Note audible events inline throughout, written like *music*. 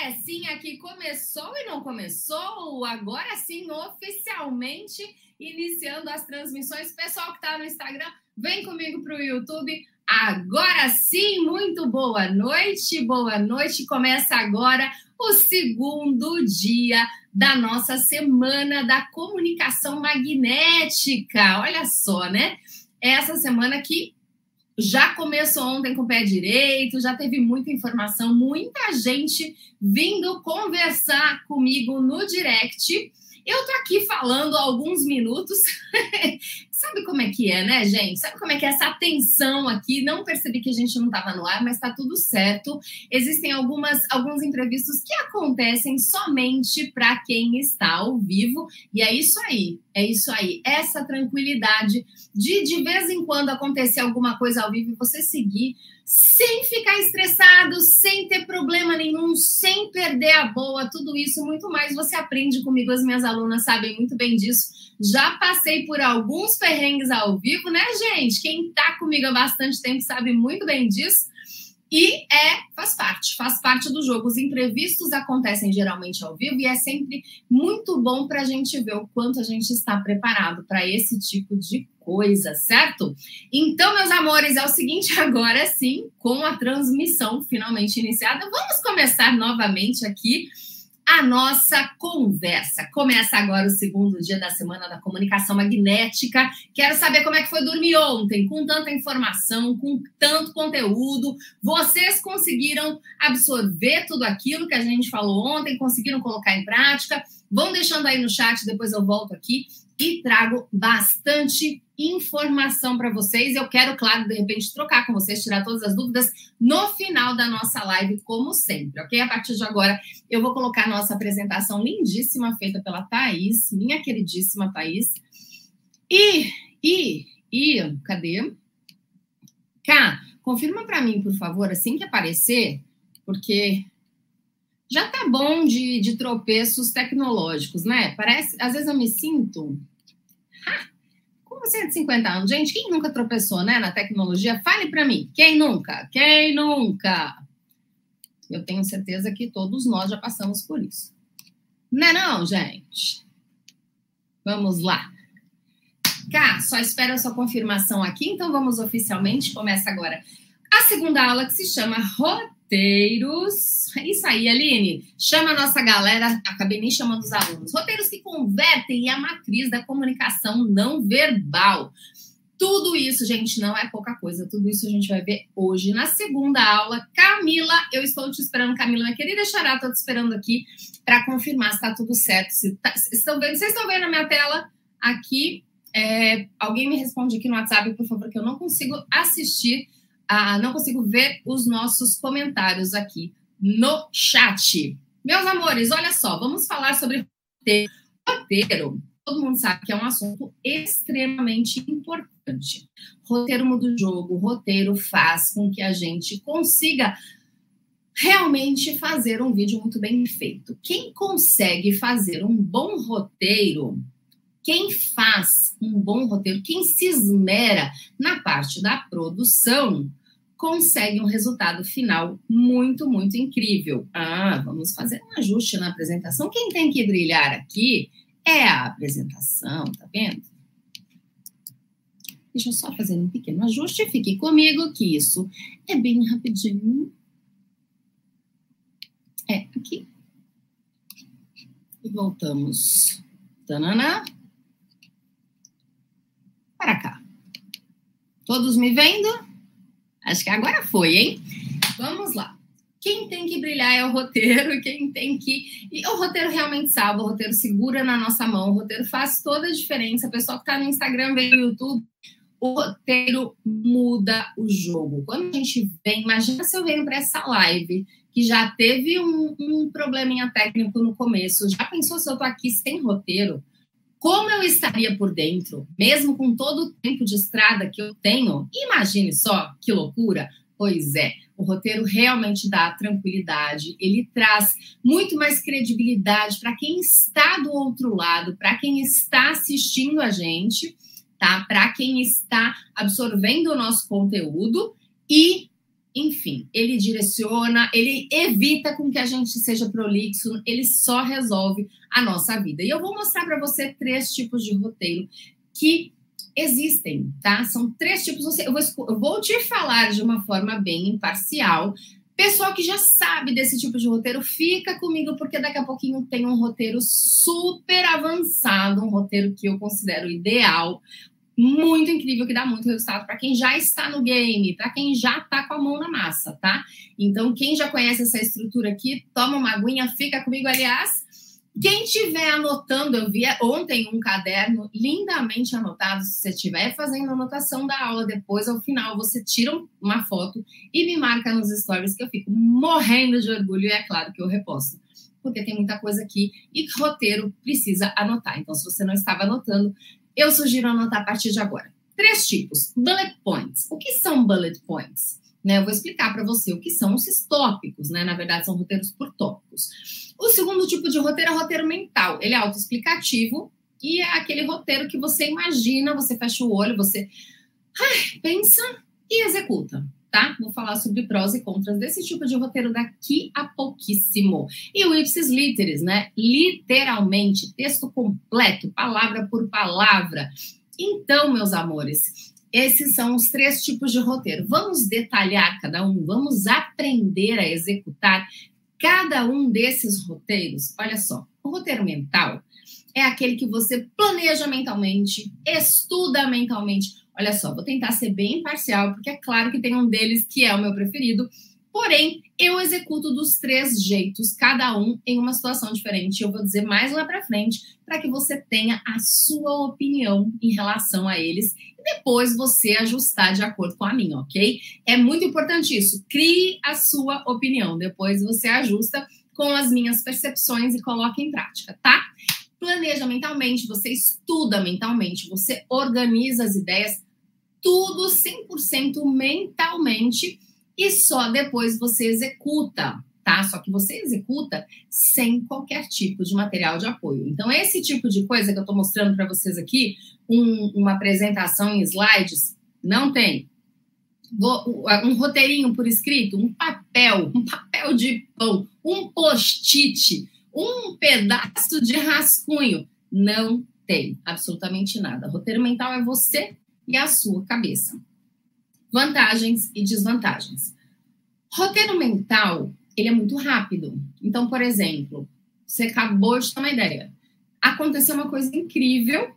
conversinha que começou e não começou, agora sim, oficialmente iniciando as transmissões. Pessoal que está no Instagram, vem comigo para o YouTube. Agora sim, muito boa noite, boa noite. Começa agora o segundo dia da nossa semana da comunicação magnética. Olha só, né? Essa semana que já começou ontem com o pé direito, já teve muita informação, muita gente vindo conversar comigo no direct. Eu tô aqui falando há alguns minutos. *laughs* Sabe como é que é, né, gente? Sabe como é que é essa tensão aqui? Não percebi que a gente não estava no ar, mas está tudo certo. Existem algumas alguns imprevistos que acontecem somente para quem está ao vivo, e é isso aí. É isso aí. Essa tranquilidade de de vez em quando acontecer alguma coisa ao vivo e você seguir sem ficar estressado, sem ter problema nenhum, sem perder a boa, tudo isso, muito mais você aprende comigo. As minhas alunas sabem muito bem disso. Já passei por alguns perrengues ao vivo, né, gente? Quem tá comigo há bastante tempo sabe muito bem disso. E é, faz parte, faz parte do jogo. Os imprevistos acontecem geralmente ao vivo e é sempre muito bom para a gente ver o quanto a gente está preparado para esse tipo de coisa, certo? Então, meus amores, é o seguinte, *laughs* agora sim, com a transmissão finalmente iniciada, vamos começar novamente aqui a nossa conversa. Começa agora o segundo dia da semana da comunicação magnética. Quero saber como é que foi dormir ontem, com tanta informação, com tanto conteúdo. Vocês conseguiram absorver tudo aquilo que a gente falou ontem, conseguiram colocar em prática? Vão deixando aí no chat, depois eu volto aqui e trago bastante informação para vocês. Eu quero, claro, de repente trocar com vocês, tirar todas as dúvidas no final da nossa live, como sempre, ok? A partir de agora, eu vou colocar nossa apresentação lindíssima, feita pela Thaís, minha queridíssima Thaís. E, e, e, cadê? Cá, confirma para mim, por favor, assim que aparecer, porque já tá bom de, de tropeços tecnológicos, né? Parece, às vezes eu me sinto 150 anos, gente, quem nunca tropeçou, né, na tecnologia? Fale para mim, quem nunca? Quem nunca? Eu tenho certeza que todos nós já passamos por isso. Não é não, gente? Vamos lá. Cá, só espero a sua confirmação aqui, então vamos oficialmente. Começa agora a segunda aula que se chama roteiros. É isso aí, Aline. Chama a nossa galera, acabei nem chamando os alunos. Roteiros que convertem a matriz da comunicação não verbal. Tudo isso, gente, não é pouca coisa. Tudo isso a gente vai ver hoje na segunda aula. Camila, eu estou te esperando, Camila, minha querida Xará, estou te esperando aqui para confirmar se está tudo certo. Se tá, estão vendo, vocês estão vendo a minha tela aqui? É, alguém me responde aqui no WhatsApp, por favor, que eu não consigo assistir ah, não consigo ver os nossos comentários aqui no chat. Meus amores, olha só, vamos falar sobre roteiro. Roteiro, todo mundo sabe que é um assunto extremamente importante. Roteiro muda o jogo, roteiro faz com que a gente consiga realmente fazer um vídeo muito bem feito. Quem consegue fazer um bom roteiro quem faz um bom roteiro, quem se esmera na parte da produção, consegue um resultado final muito, muito incrível. Ah, vamos fazer um ajuste na apresentação. Quem tem que brilhar aqui é a apresentação, tá vendo? Deixa eu só fazer um pequeno ajuste. Fique comigo, que isso é bem rapidinho. É, aqui. E voltamos. Tanana. Para cá. Todos me vendo? Acho que agora foi, hein? Vamos lá. Quem tem que brilhar é o roteiro, *laughs* quem tem que. E o roteiro realmente salva, o roteiro segura na nossa mão, o roteiro faz toda a diferença. O pessoal que está no Instagram, vem no YouTube, o roteiro muda o jogo. Quando a gente vem, imagina se eu venho para essa live que já teve um, um probleminha técnico no começo. Já pensou se eu tô aqui sem roteiro? Como eu estaria por dentro, mesmo com todo o tempo de estrada que eu tenho? Imagine só que loucura! Pois é, o roteiro realmente dá tranquilidade, ele traz muito mais credibilidade para quem está do outro lado, para quem está assistindo a gente, tá? Para quem está absorvendo o nosso conteúdo e enfim, ele direciona, ele evita com que a gente seja prolixo, ele só resolve a nossa vida. E eu vou mostrar para você três tipos de roteiro que existem, tá? São três tipos. Eu vou, eu vou te falar de uma forma bem imparcial. Pessoal que já sabe desse tipo de roteiro, fica comigo, porque daqui a pouquinho tem um roteiro super avançado, um roteiro que eu considero ideal, muito incrível, que dá muito resultado para quem já está no game, para quem já está com a mão na massa, tá? Então, quem já conhece essa estrutura aqui, toma uma aguinha, fica comigo, aliás. Quem estiver anotando, eu vi ontem um caderno lindamente anotado. Se você estiver fazendo anotação da aula, depois ao final você tira uma foto e me marca nos stories que eu fico morrendo de orgulho e é claro que eu reposto. Porque tem muita coisa aqui e roteiro precisa anotar. Então, se você não estava anotando, eu sugiro anotar a partir de agora. Três tipos. Bullet points. O que são bullet points? Né, eu vou explicar para você o que são esses tópicos, né? Na verdade, são roteiros por tópicos. O segundo tipo de roteiro é roteiro mental. Ele é autoexplicativo e é aquele roteiro que você imagina, você fecha o olho, você ai, pensa e executa, tá? Vou falar sobre prós e contras desse tipo de roteiro daqui a pouquíssimo. E o ipsis literis, né? Literalmente, texto completo, palavra por palavra. Então, meus amores, esses são os três tipos de roteiro. Vamos detalhar cada um, vamos aprender a executar cada um desses roteiros. Olha só, o roteiro mental é aquele que você planeja mentalmente, estuda mentalmente, Olha só, vou tentar ser bem imparcial, porque é claro que tem um deles que é o meu preferido, porém, eu executo dos três jeitos, cada um em uma situação diferente. Eu vou dizer mais lá para frente, para que você tenha a sua opinião em relação a eles e depois você ajustar de acordo com a minha, ok? É muito importante isso. Crie a sua opinião, depois você ajusta com as minhas percepções e coloque em prática, tá? Planeja mentalmente, você estuda mentalmente, você organiza as ideias tudo 100% mentalmente e só depois você executa, tá? Só que você executa sem qualquer tipo de material de apoio. Então, esse tipo de coisa que eu estou mostrando para vocês aqui, um, uma apresentação em slides, não tem. Um roteirinho por escrito, um papel, um papel de pão, um post-it, um pedaço de rascunho. Não tem absolutamente nada. Roteiro mental é você e a sua cabeça. Vantagens e desvantagens. Roteiro mental, ele é muito rápido. Então, por exemplo, você acabou de ter uma ideia. Aconteceu uma coisa incrível.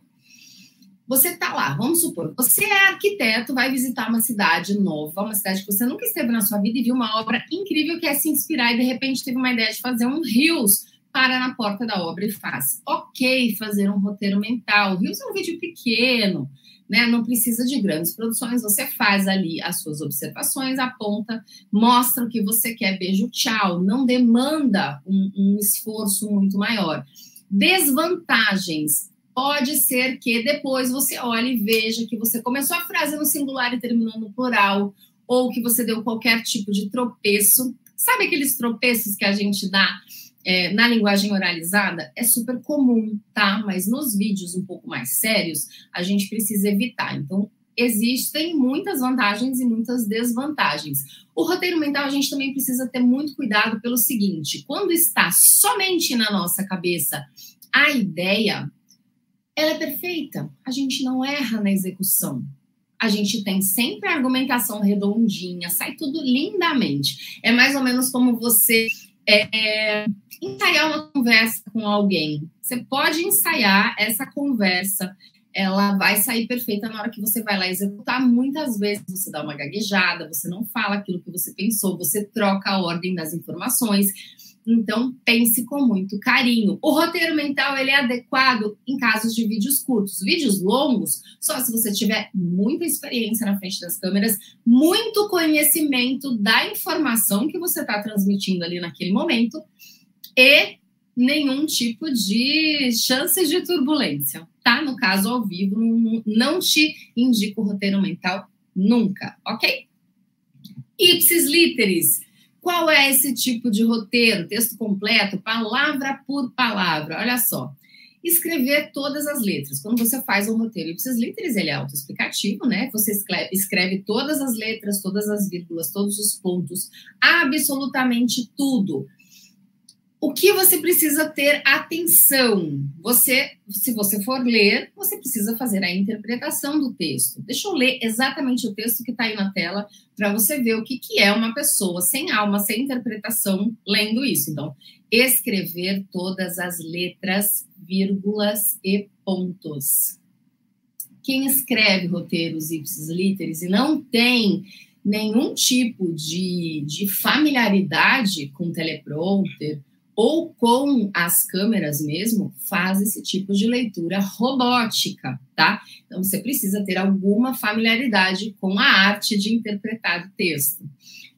Você está lá, vamos supor, você é arquiteto, vai visitar uma cidade nova, uma cidade que você nunca esteve na sua vida e viu uma obra incrível que é se inspirar e de repente teve uma ideia de fazer um rios para na porta da obra e faz. Ok, fazer um roteiro mental. Rios é um vídeo pequeno, né? Não precisa de grandes produções, você faz ali as suas observações, aponta, mostra o que você quer, beijo, tchau. Não demanda um, um esforço muito maior. Desvantagens. Pode ser que depois você olhe e veja que você começou a frase no singular e terminou no plural, ou que você deu qualquer tipo de tropeço. Sabe aqueles tropeços que a gente dá é, na linguagem oralizada é super comum, tá? Mas nos vídeos um pouco mais sérios, a gente precisa evitar. Então, existem muitas vantagens e muitas desvantagens. O roteiro mental a gente também precisa ter muito cuidado pelo seguinte: quando está somente na nossa cabeça a ideia, ela é perfeita. A gente não erra na execução. A gente tem sempre a argumentação redondinha, sai tudo lindamente. É mais ou menos como você é, ensaiar uma conversa com alguém. Você pode ensaiar essa conversa, ela vai sair perfeita na hora que você vai lá executar. Muitas vezes você dá uma gaguejada, você não fala aquilo que você pensou, você troca a ordem das informações. Então, pense com muito carinho. O roteiro mental ele é adequado em casos de vídeos curtos. Vídeos longos, só se você tiver muita experiência na frente das câmeras, muito conhecimento da informação que você está transmitindo ali naquele momento e nenhum tipo de chances de turbulência, tá? No caso, ao vivo, não, te indico roteiro mental nunca, ok? Ipsis literis qual é esse tipo de roteiro? Texto completo, palavra por palavra. Olha só. escrever todas as letras. Quando você faz um roteiro ipsis ele é autoexplicativo, né? Você escreve todas as letras, todas as vírgulas, todos os pontos, absolutamente tudo. O que você precisa ter atenção? Você, se você for ler, você precisa fazer a interpretação do texto. Deixa eu ler exatamente o texto que está aí na tela para você ver o que, que é uma pessoa sem alma, sem interpretação, lendo isso. Então, escrever todas as letras, vírgulas e pontos. Quem escreve roteiros ipsis literis e não tem nenhum tipo de, de familiaridade com teleprompter, ou com as câmeras mesmo, faz esse tipo de leitura robótica, tá? Então você precisa ter alguma familiaridade com a arte de interpretar o texto.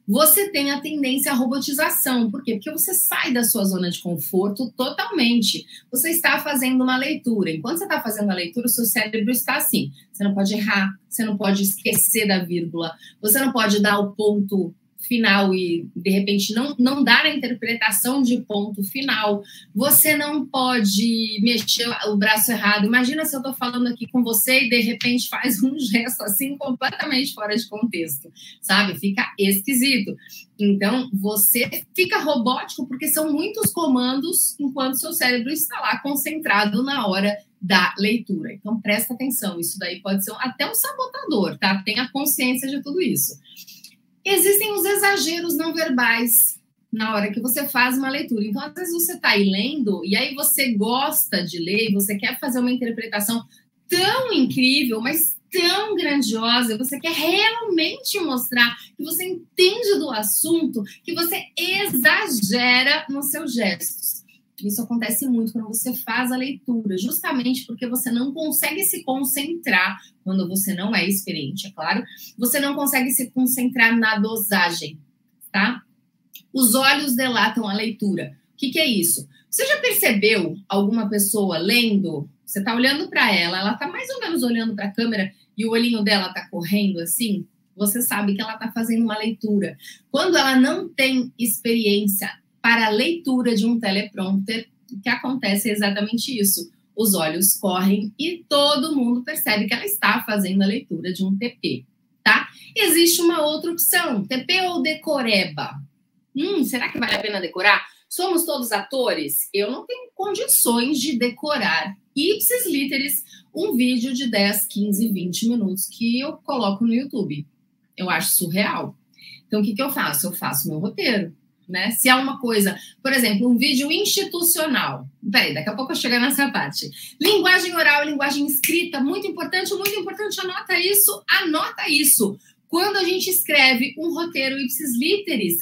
Você tem a tendência à robotização, por quê? Porque você sai da sua zona de conforto totalmente. Você está fazendo uma leitura. Enquanto você está fazendo a leitura, o seu cérebro está assim. Você não pode errar, você não pode esquecer da vírgula, você não pode dar o ponto final e de repente não, não dar a interpretação de ponto final, você não pode mexer o braço errado. Imagina se eu estou falando aqui com você e de repente *laughs* faz um gesto assim completamente fora de contexto, sabe? Fica esquisito. Então, você fica robótico porque são muitos comandos enquanto seu cérebro está lá concentrado na hora da leitura. Então, presta atenção, isso daí pode ser até um sabotador, tá? Tenha consciência de tudo isso. Existem os exageros não verbais na hora que você faz uma leitura. Então, às vezes você está aí lendo e aí você gosta de ler, você quer fazer uma interpretação tão incrível, mas tão grandiosa, você quer realmente mostrar que você entende do assunto, que você exagera nos seus gestos. Isso acontece muito quando você faz a leitura, justamente porque você não consegue se concentrar quando você não é experiente, é claro. Você não consegue se concentrar na dosagem, tá? Os olhos delatam a leitura. O que, que é isso? Você já percebeu alguma pessoa lendo? Você está olhando para ela, ela está mais ou menos olhando para a câmera e o olhinho dela está correndo assim? Você sabe que ela está fazendo uma leitura. Quando ela não tem experiência para a leitura de um teleprompter, que acontece exatamente isso. Os olhos correm e todo mundo percebe que ela está fazendo a leitura de um TP, tá? Existe uma outra opção, TP ou decoreba. Hum, será que vale a pena decorar? Somos todos atores? Eu não tenho condições de decorar ipsis literis um vídeo de 10, 15, 20 minutos que eu coloco no YouTube. Eu acho surreal. Então, o que, que eu faço? Eu faço meu roteiro né? Se é uma coisa, por exemplo, um vídeo institucional. Peraí, daqui a pouco eu chego nessa parte. Linguagem oral linguagem escrita, muito importante, muito importante. Anota isso, anota isso. Quando a gente escreve um roteiro ipsis literis,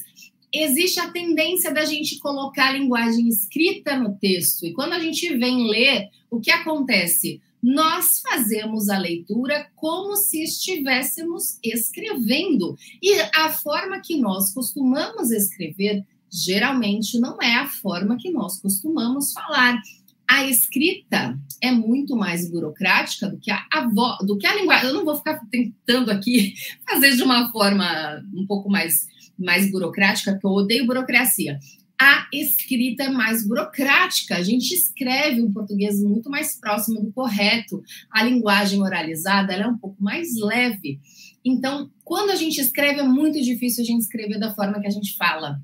existe a tendência da gente colocar a linguagem escrita no texto. E quando a gente vem ler, o que acontece? Nós fazemos a leitura como se estivéssemos escrevendo. E a forma que nós costumamos escrever geralmente não é a forma que nós costumamos falar. A escrita é muito mais burocrática do que a, a do que a linguagem. Eu não vou ficar tentando aqui *laughs* fazer de uma forma um pouco mais mais burocrática, porque eu odeio burocracia a escrita mais burocrática. A gente escreve um português muito mais próximo do correto. A linguagem oralizada é um pouco mais leve. Então, quando a gente escreve, é muito difícil a gente escrever da forma que a gente fala.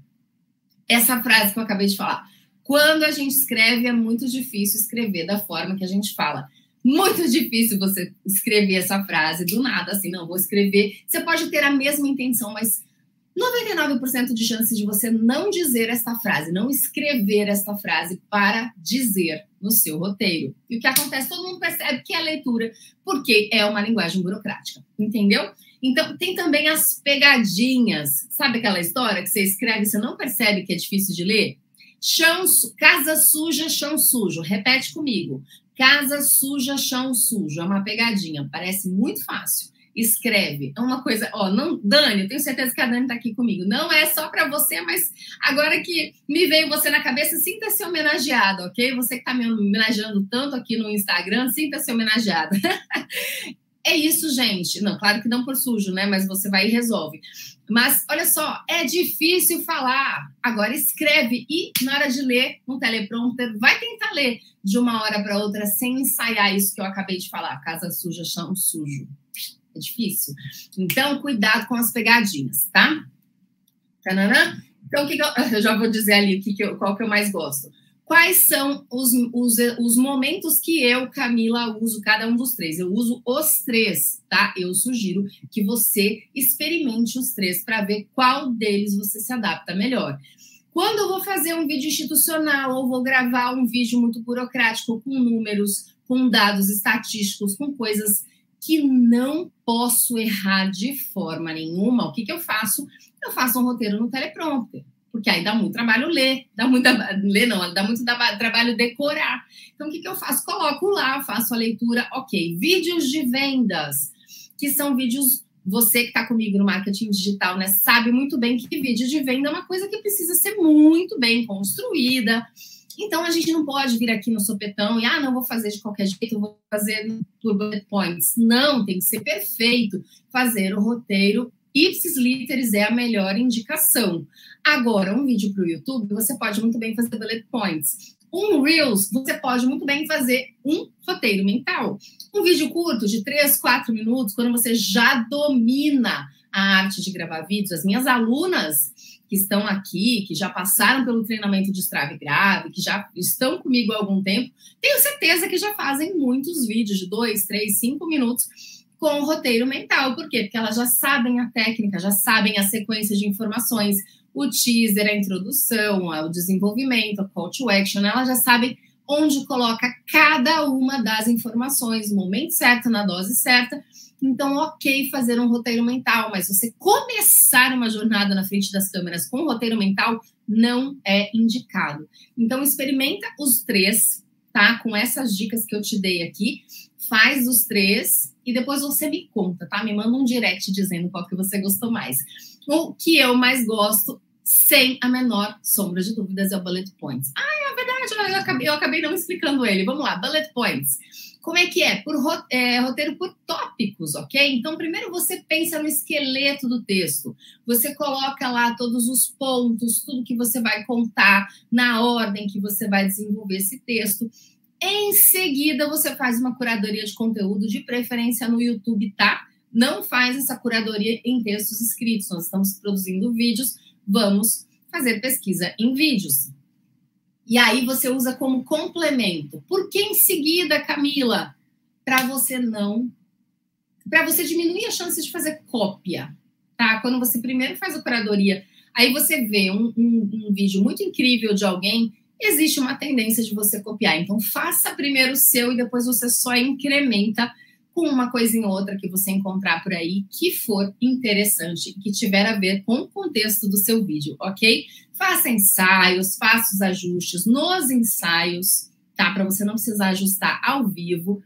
Essa frase que eu acabei de falar. Quando a gente escreve, é muito difícil escrever da forma que a gente fala. Muito difícil você escrever essa frase do nada, assim, não, vou escrever. Você pode ter a mesma intenção, mas 99% de chances de você não dizer esta frase, não escrever esta frase para dizer no seu roteiro. E o que acontece? Todo mundo percebe que é leitura, porque é uma linguagem burocrática, entendeu? Então, tem também as pegadinhas. Sabe aquela história que você escreve e você não percebe que é difícil de ler? Chão, casa suja, chão sujo. Repete comigo. Casa suja, chão sujo. É uma pegadinha. Parece muito fácil escreve. É uma coisa, ó, não, Dani, eu tenho certeza que a Dani está aqui comigo. Não é só para você, mas agora que me veio você na cabeça, sinta-se homenageada, ok? Você que está me homenageando tanto aqui no Instagram, sinta-se homenageada. *laughs* É isso, gente. Não, claro que não por sujo, né? Mas você vai e resolve. Mas olha só, é difícil falar. Agora escreve e na hora de ler um teleprompter, vai tentar ler de uma hora para outra sem ensaiar isso que eu acabei de falar. Casa suja, chão sujo. É difícil. Então, cuidado com as pegadinhas, tá? Tananã. Então, o que, que eu, *laughs* eu, já vou dizer ali que que eu, qual que eu mais gosto quais são os, os, os momentos que eu, Camila, uso cada um dos três. Eu uso os três, tá? Eu sugiro que você experimente os três para ver qual deles você se adapta melhor. Quando eu vou fazer um vídeo institucional ou vou gravar um vídeo muito burocrático com números, com dados estatísticos, com coisas que não posso errar de forma nenhuma, o que, que eu faço? Eu faço um roteiro no teleprompter porque aí dá muito trabalho ler, dá muito ler não, dá muito trabalho decorar. Então o que, que eu faço? Coloco lá, faço a leitura, ok. Vídeos de vendas, que são vídeos você que está comigo no marketing digital, né, sabe muito bem que vídeo de venda é uma coisa que precisa ser muito bem construída. Então a gente não pode vir aqui no sopetão e ah, não vou fazer de qualquer jeito, vou fazer por bullet points. Não, tem que ser perfeito. Fazer o roteiro Ipsis literis é a melhor indicação. Agora, um vídeo para o YouTube, você pode muito bem fazer bullet points. Um Reels, você pode muito bem fazer um roteiro mental. Um vídeo curto, de 3, 4 minutos, quando você já domina a arte de gravar vídeos. As minhas alunas que estão aqui, que já passaram pelo treinamento de Strava Grave, que já estão comigo há algum tempo, tenho certeza que já fazem muitos vídeos de 2, 3, 5 minutos com o roteiro mental. Por quê? Porque elas já sabem a técnica, já sabem a sequência de informações, o teaser, a introdução, o desenvolvimento, a call to action, elas já sabem onde coloca cada uma das informações no momento certo, na dose certa. Então, ok fazer um roteiro mental, mas você começar uma jornada na frente das câmeras com um roteiro mental não é indicado. Então, experimenta os três, tá? Com essas dicas que eu te dei aqui, faz os três e depois você me conta, tá? Me manda um direct dizendo qual que você gostou mais. O que eu mais gosto, sem a menor sombra de dúvidas, é o bullet points. Ah, é verdade, eu acabei, eu acabei não explicando ele. Vamos lá, bullet points. Como é que é? Por é, roteiro por tópicos, ok? Então, primeiro você pensa no esqueleto do texto. Você coloca lá todos os pontos, tudo que você vai contar, na ordem que você vai desenvolver esse texto. Em seguida, você faz uma curadoria de conteúdo, de preferência no YouTube, tá? Não faz essa curadoria em textos escritos. Nós estamos produzindo vídeos, vamos fazer pesquisa em vídeos. E aí você usa como complemento. Por que em seguida, Camila? Para você não. Para você diminuir a chance de fazer cópia, tá? Quando você primeiro faz curadoria, aí você vê um, um, um vídeo muito incrível de alguém existe uma tendência de você copiar. Então, faça primeiro o seu e depois você só incrementa com uma coisinha ou outra que você encontrar por aí que for interessante, que tiver a ver com o contexto do seu vídeo, ok? Faça ensaios, faça os ajustes nos ensaios, tá? Para você não precisar ajustar ao vivo.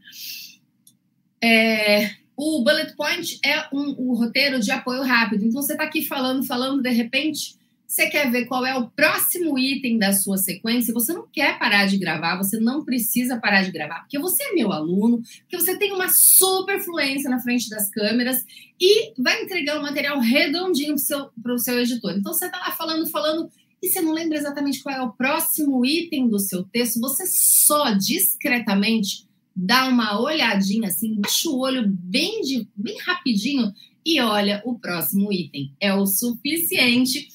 É, o bullet point é um, um roteiro de apoio rápido. Então, você está aqui falando, falando, de repente você quer ver qual é o próximo item da sua sequência, você não quer parar de gravar, você não precisa parar de gravar, porque você é meu aluno, porque você tem uma super fluência na frente das câmeras e vai entregar um material redondinho para o seu, seu editor. Então, você está lá falando, falando, e você não lembra exatamente qual é o próximo item do seu texto, você só discretamente dá uma olhadinha assim, baixa o olho bem, de, bem rapidinho e olha o próximo item. É o suficiente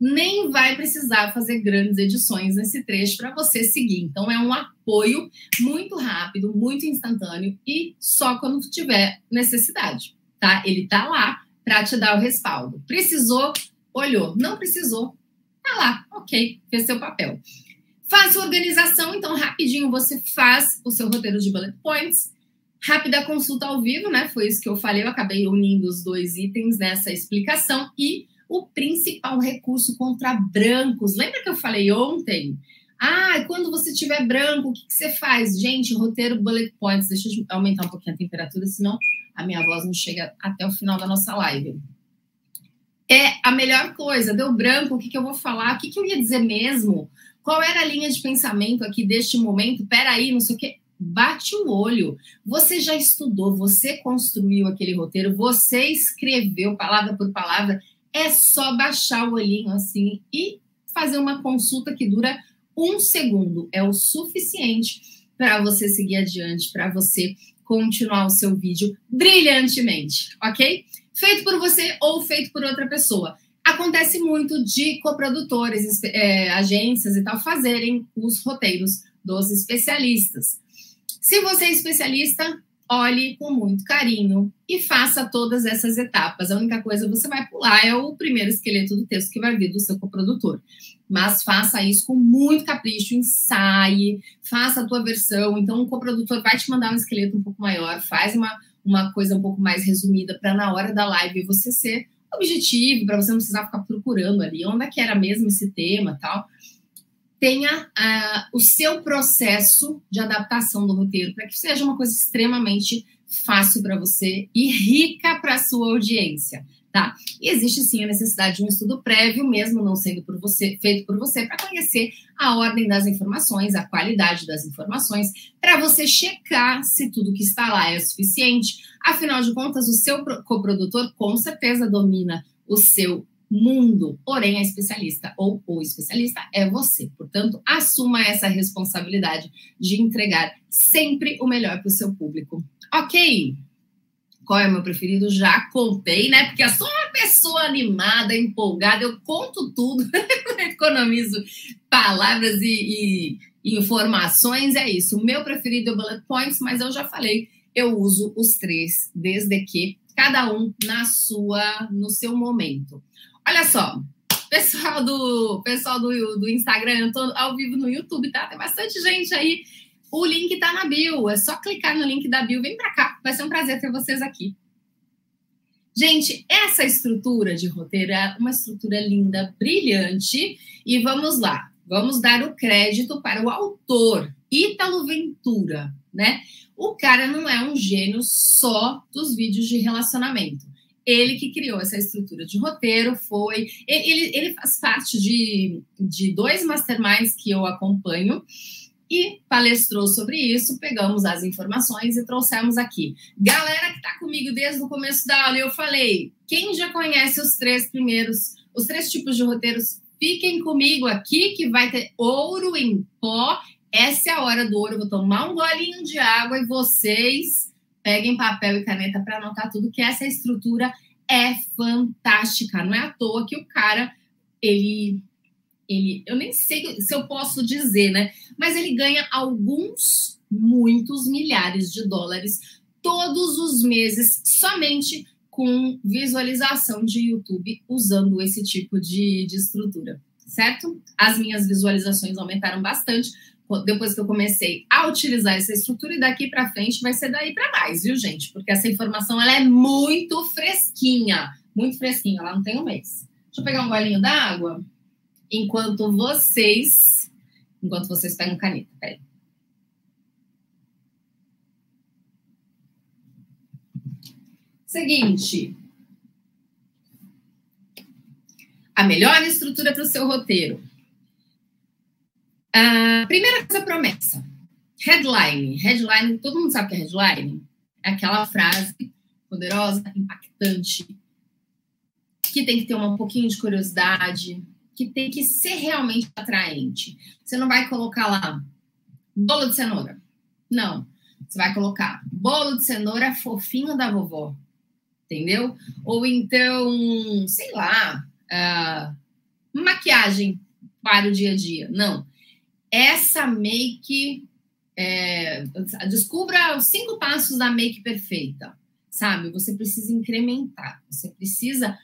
nem vai precisar fazer grandes edições nesse trecho para você seguir. Então, é um apoio muito rápido, muito instantâneo e só quando tiver necessidade, tá? Ele tá lá para te dar o respaldo. Precisou, olhou. Não precisou, tá lá, ok, fez seu papel. Faça organização, então, rapidinho você faz o seu roteiro de bullet points. Rápida consulta ao vivo, né? Foi isso que eu falei, eu acabei unindo os dois itens nessa explicação e o principal recurso contra brancos. Lembra que eu falei ontem? Ah, quando você tiver branco, o que, que, você faz? Gente, roteiro bullet points. Deixa eu aumentar um pouquinho a temperatura, senão a minha voz não chega até o final da nossa live. É a melhor coisa. Deu branco, o que, que eu vou falar? O que, que eu ia dizer mesmo? Qual era a linha de pensamento aqui deste momento? Peraí, não sei o quê. bate o olho. Você já estudou, você construiu aquele roteiro, você escreveu palavra por palavra. É só baixar o olhinho assim e fazer uma consulta que dura um segundo. É o suficiente para você seguir adiante, para você continuar o seu vídeo brilhantemente, ok? Feito por você ou feito por outra pessoa. Acontece muito de coprodutores, é, agências e tal fazerem os roteiros dos especialistas. Se você é especialista, olhe com muito carinho e faça todas essas etapas. A única coisa que você vai pular é o primeiro esqueleto do texto que vai vir do seu coprodutor. Mas faça isso com muito capricho, ensaie, faça a tua versão. Então, o coprodutor vai te mandar um esqueleto um pouco maior, faz uma, uma coisa um pouco mais resumida para na hora da live você ser objetivo, para você não precisar ficar procurando ali onde é que era mesmo esse tema tal tenha uh, o seu processo de adaptação do roteiro para que seja uma coisa extremamente fácil para você e rica para a sua audiência, tá? E existe sim a necessidade de um estudo prévio, mesmo não sendo por você, feito por você, para conhecer a ordem das informações, a qualidade das informações, para você checar se tudo que está lá é suficiente. Afinal de contas, o seu coprodutor com certeza domina o seu mundo, porém a especialista ou o especialista é você. Portanto, assuma essa responsabilidade de entregar sempre o melhor para o seu público. Ok? Qual é o meu preferido? Já contei, né? Porque eu sou uma pessoa animada, empolgada, eu conto tudo, *laughs* economizo palavras e, e informações. É isso. O meu preferido é Bullet Points, mas eu já falei, eu uso os três, desde que cada um na sua, no seu momento. Olha só, pessoal do pessoal do, do Instagram, eu tô ao vivo no YouTube, tá? Tem bastante gente aí. O link tá na bio, é só clicar no link da bio, vem para cá. Vai ser um prazer ter vocês aqui. Gente, essa estrutura de roteiro é uma estrutura linda, brilhante, e vamos lá. Vamos dar o crédito para o autor, Ítalo Ventura, né? O cara não é um gênio só dos vídeos de relacionamento ele que criou essa estrutura de roteiro, foi. Ele, ele faz parte de, de dois masterminds que eu acompanho e palestrou sobre isso, pegamos as informações e trouxemos aqui. Galera que está comigo desde o começo da aula, eu falei: quem já conhece os três primeiros, os três tipos de roteiros, fiquem comigo aqui que vai ter ouro em pó. Essa é a hora do ouro. Vou tomar um golinho de água e vocês peguem papel e caneta para anotar tudo, que essa estrutura é fantástica. Não é à toa que o cara, ele, ele, eu nem sei se eu posso dizer, né? Mas ele ganha alguns, muitos milhares de dólares todos os meses somente com visualização de YouTube usando esse tipo de, de estrutura, certo? As minhas visualizações aumentaram bastante depois que eu comecei a utilizar essa estrutura e daqui para frente vai ser daí para mais, viu, gente? Porque essa informação ela é muito fresquinha, muito fresquinha, ela não tem um mês. Deixa eu pegar um golinho d'água enquanto vocês, enquanto vocês pegam caneta, peraí. Seguinte, a melhor estrutura para o seu roteiro a primeira coisa, promessa. Headline. Headline, todo mundo sabe o que é headline? É aquela frase poderosa, impactante, que tem que ter um pouquinho de curiosidade, que tem que ser realmente atraente. Você não vai colocar lá bolo de cenoura. Não. Você vai colocar bolo de cenoura fofinho da vovó. Entendeu? Ou então, sei lá, uh, maquiagem para o dia a dia. Não essa make. É, descubra os cinco passos da make perfeita, sabe? Você precisa incrementar, você precisa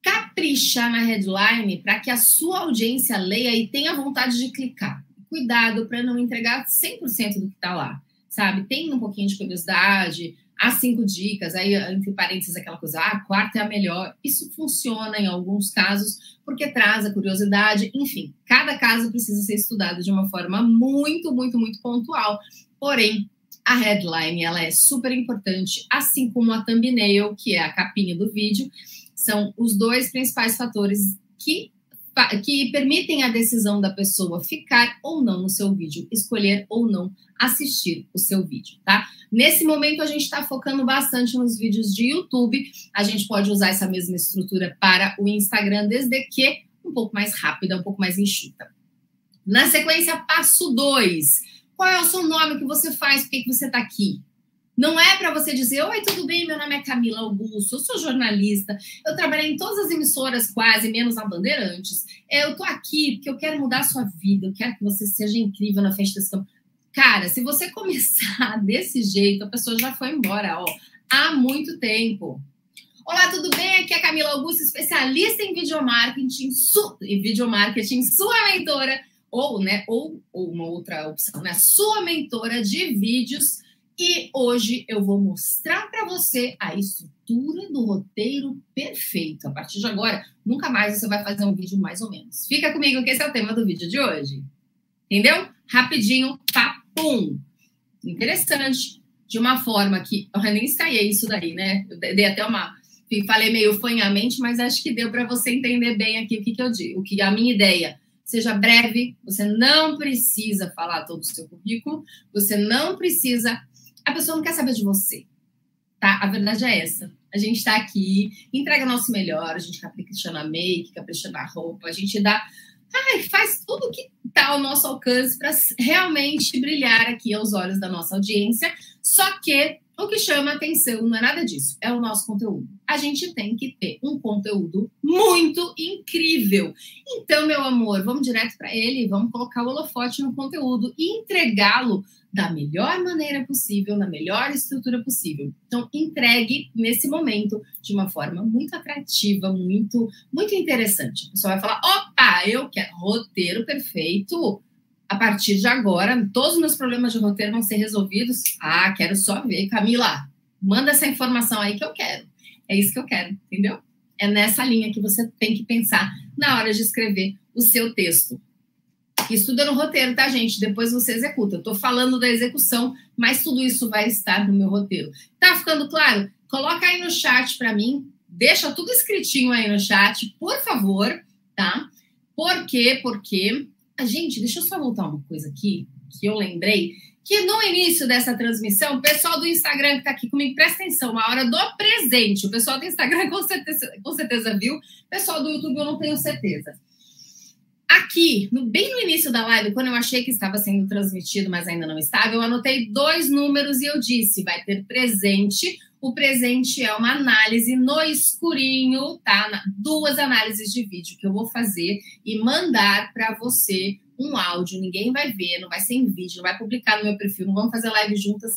caprichar na headline para que a sua audiência leia e tenha vontade de clicar. Cuidado para não entregar 100% do que está lá, sabe? Tem um pouquinho de curiosidade, as cinco dicas, aí entre parênteses aquela coisa, ah, a quarta é a melhor. Isso funciona em alguns casos, porque traz a curiosidade, enfim, cada caso precisa ser estudado de uma forma muito, muito, muito pontual. Porém, a headline, ela é super importante, assim como a thumbnail, que é a capinha do vídeo, são os dois principais fatores que que permitem a decisão da pessoa ficar ou não no seu vídeo, escolher ou não assistir o seu vídeo, tá? Nesse momento a gente está focando bastante nos vídeos de YouTube. A gente pode usar essa mesma estrutura para o Instagram, desde que um pouco mais rápida, um pouco mais enxuta. Na sequência, passo 2. Qual é o seu nome que você faz? Por que, que você está aqui? Não é para você dizer, oi, tudo bem? Meu nome é Camila Augusto, eu sou jornalista, eu trabalhei em todas as emissoras, quase, menos a Bandeirantes. Eu tô aqui porque eu quero mudar a sua vida, eu quero que você seja incrível na festa. Cara, se você *laughs* começar desse jeito, a pessoa já foi embora, ó, há muito tempo. Olá, tudo bem? Aqui é a Camila Augusto, especialista em videomarketing, su... em videomarketing, sua mentora, ou, né, ou, ou uma outra opção, né, sua mentora de vídeos e hoje eu vou mostrar para você a estrutura do roteiro perfeito. A partir de agora, nunca mais você vai fazer um vídeo mais ou menos. Fica comigo que esse é o tema do vídeo de hoje. Entendeu? Rapidinho, papum. Interessante. De uma forma que eu nem ensaiei isso daí, né? Eu dei até uma falei meio fanhamente, mas acho que deu para você entender bem aqui o que, que eu digo, o que a minha ideia seja breve, você não precisa falar todo o seu currículo, você não precisa a pessoa não quer saber de você. Tá? A verdade é essa. A gente está aqui, entrega o nosso melhor, a gente capricha na make, capricha na roupa, a gente dá. Ai, faz tudo que está ao nosso alcance para realmente brilhar aqui aos olhos da nossa audiência. Só que o que chama atenção não é nada disso, é o nosso conteúdo. A gente tem que ter um conteúdo muito incrível. Então, meu amor, vamos direto para ele, vamos colocar o holofote no conteúdo e entregá-lo da melhor maneira possível, na melhor estrutura possível. Então, entregue nesse momento de uma forma muito atrativa, muito, muito interessante. A pessoa vai falar: opa, eu quero roteiro perfeito a partir de agora, todos os meus problemas de roteiro vão ser resolvidos. Ah, quero só ver. Camila, manda essa informação aí que eu quero. É isso que eu quero, entendeu? É nessa linha que você tem que pensar na hora de escrever o seu texto. Estuda no roteiro, tá, gente? Depois você executa. Tô falando da execução, mas tudo isso vai estar no meu roteiro. Tá ficando claro? Coloca aí no chat para mim. Deixa tudo escritinho aí no chat, por favor, tá? Por quê? Porque a gente, deixa eu só voltar uma coisa aqui, que eu lembrei, que no início dessa transmissão, o pessoal do Instagram que está aqui comigo, presta atenção, uma hora do presente. O pessoal do Instagram *laughs* com certeza, com certeza viu, o pessoal do YouTube eu não tenho certeza. Aqui, no, bem no início da live, quando eu achei que estava sendo transmitido, mas ainda não estava, eu anotei dois números e eu disse: vai ter presente o presente é uma análise no escurinho, tá? Duas análises de vídeo que eu vou fazer e mandar para você um áudio. Ninguém vai ver, não vai ser em vídeo, não vai publicar no meu perfil, não vamos fazer live juntas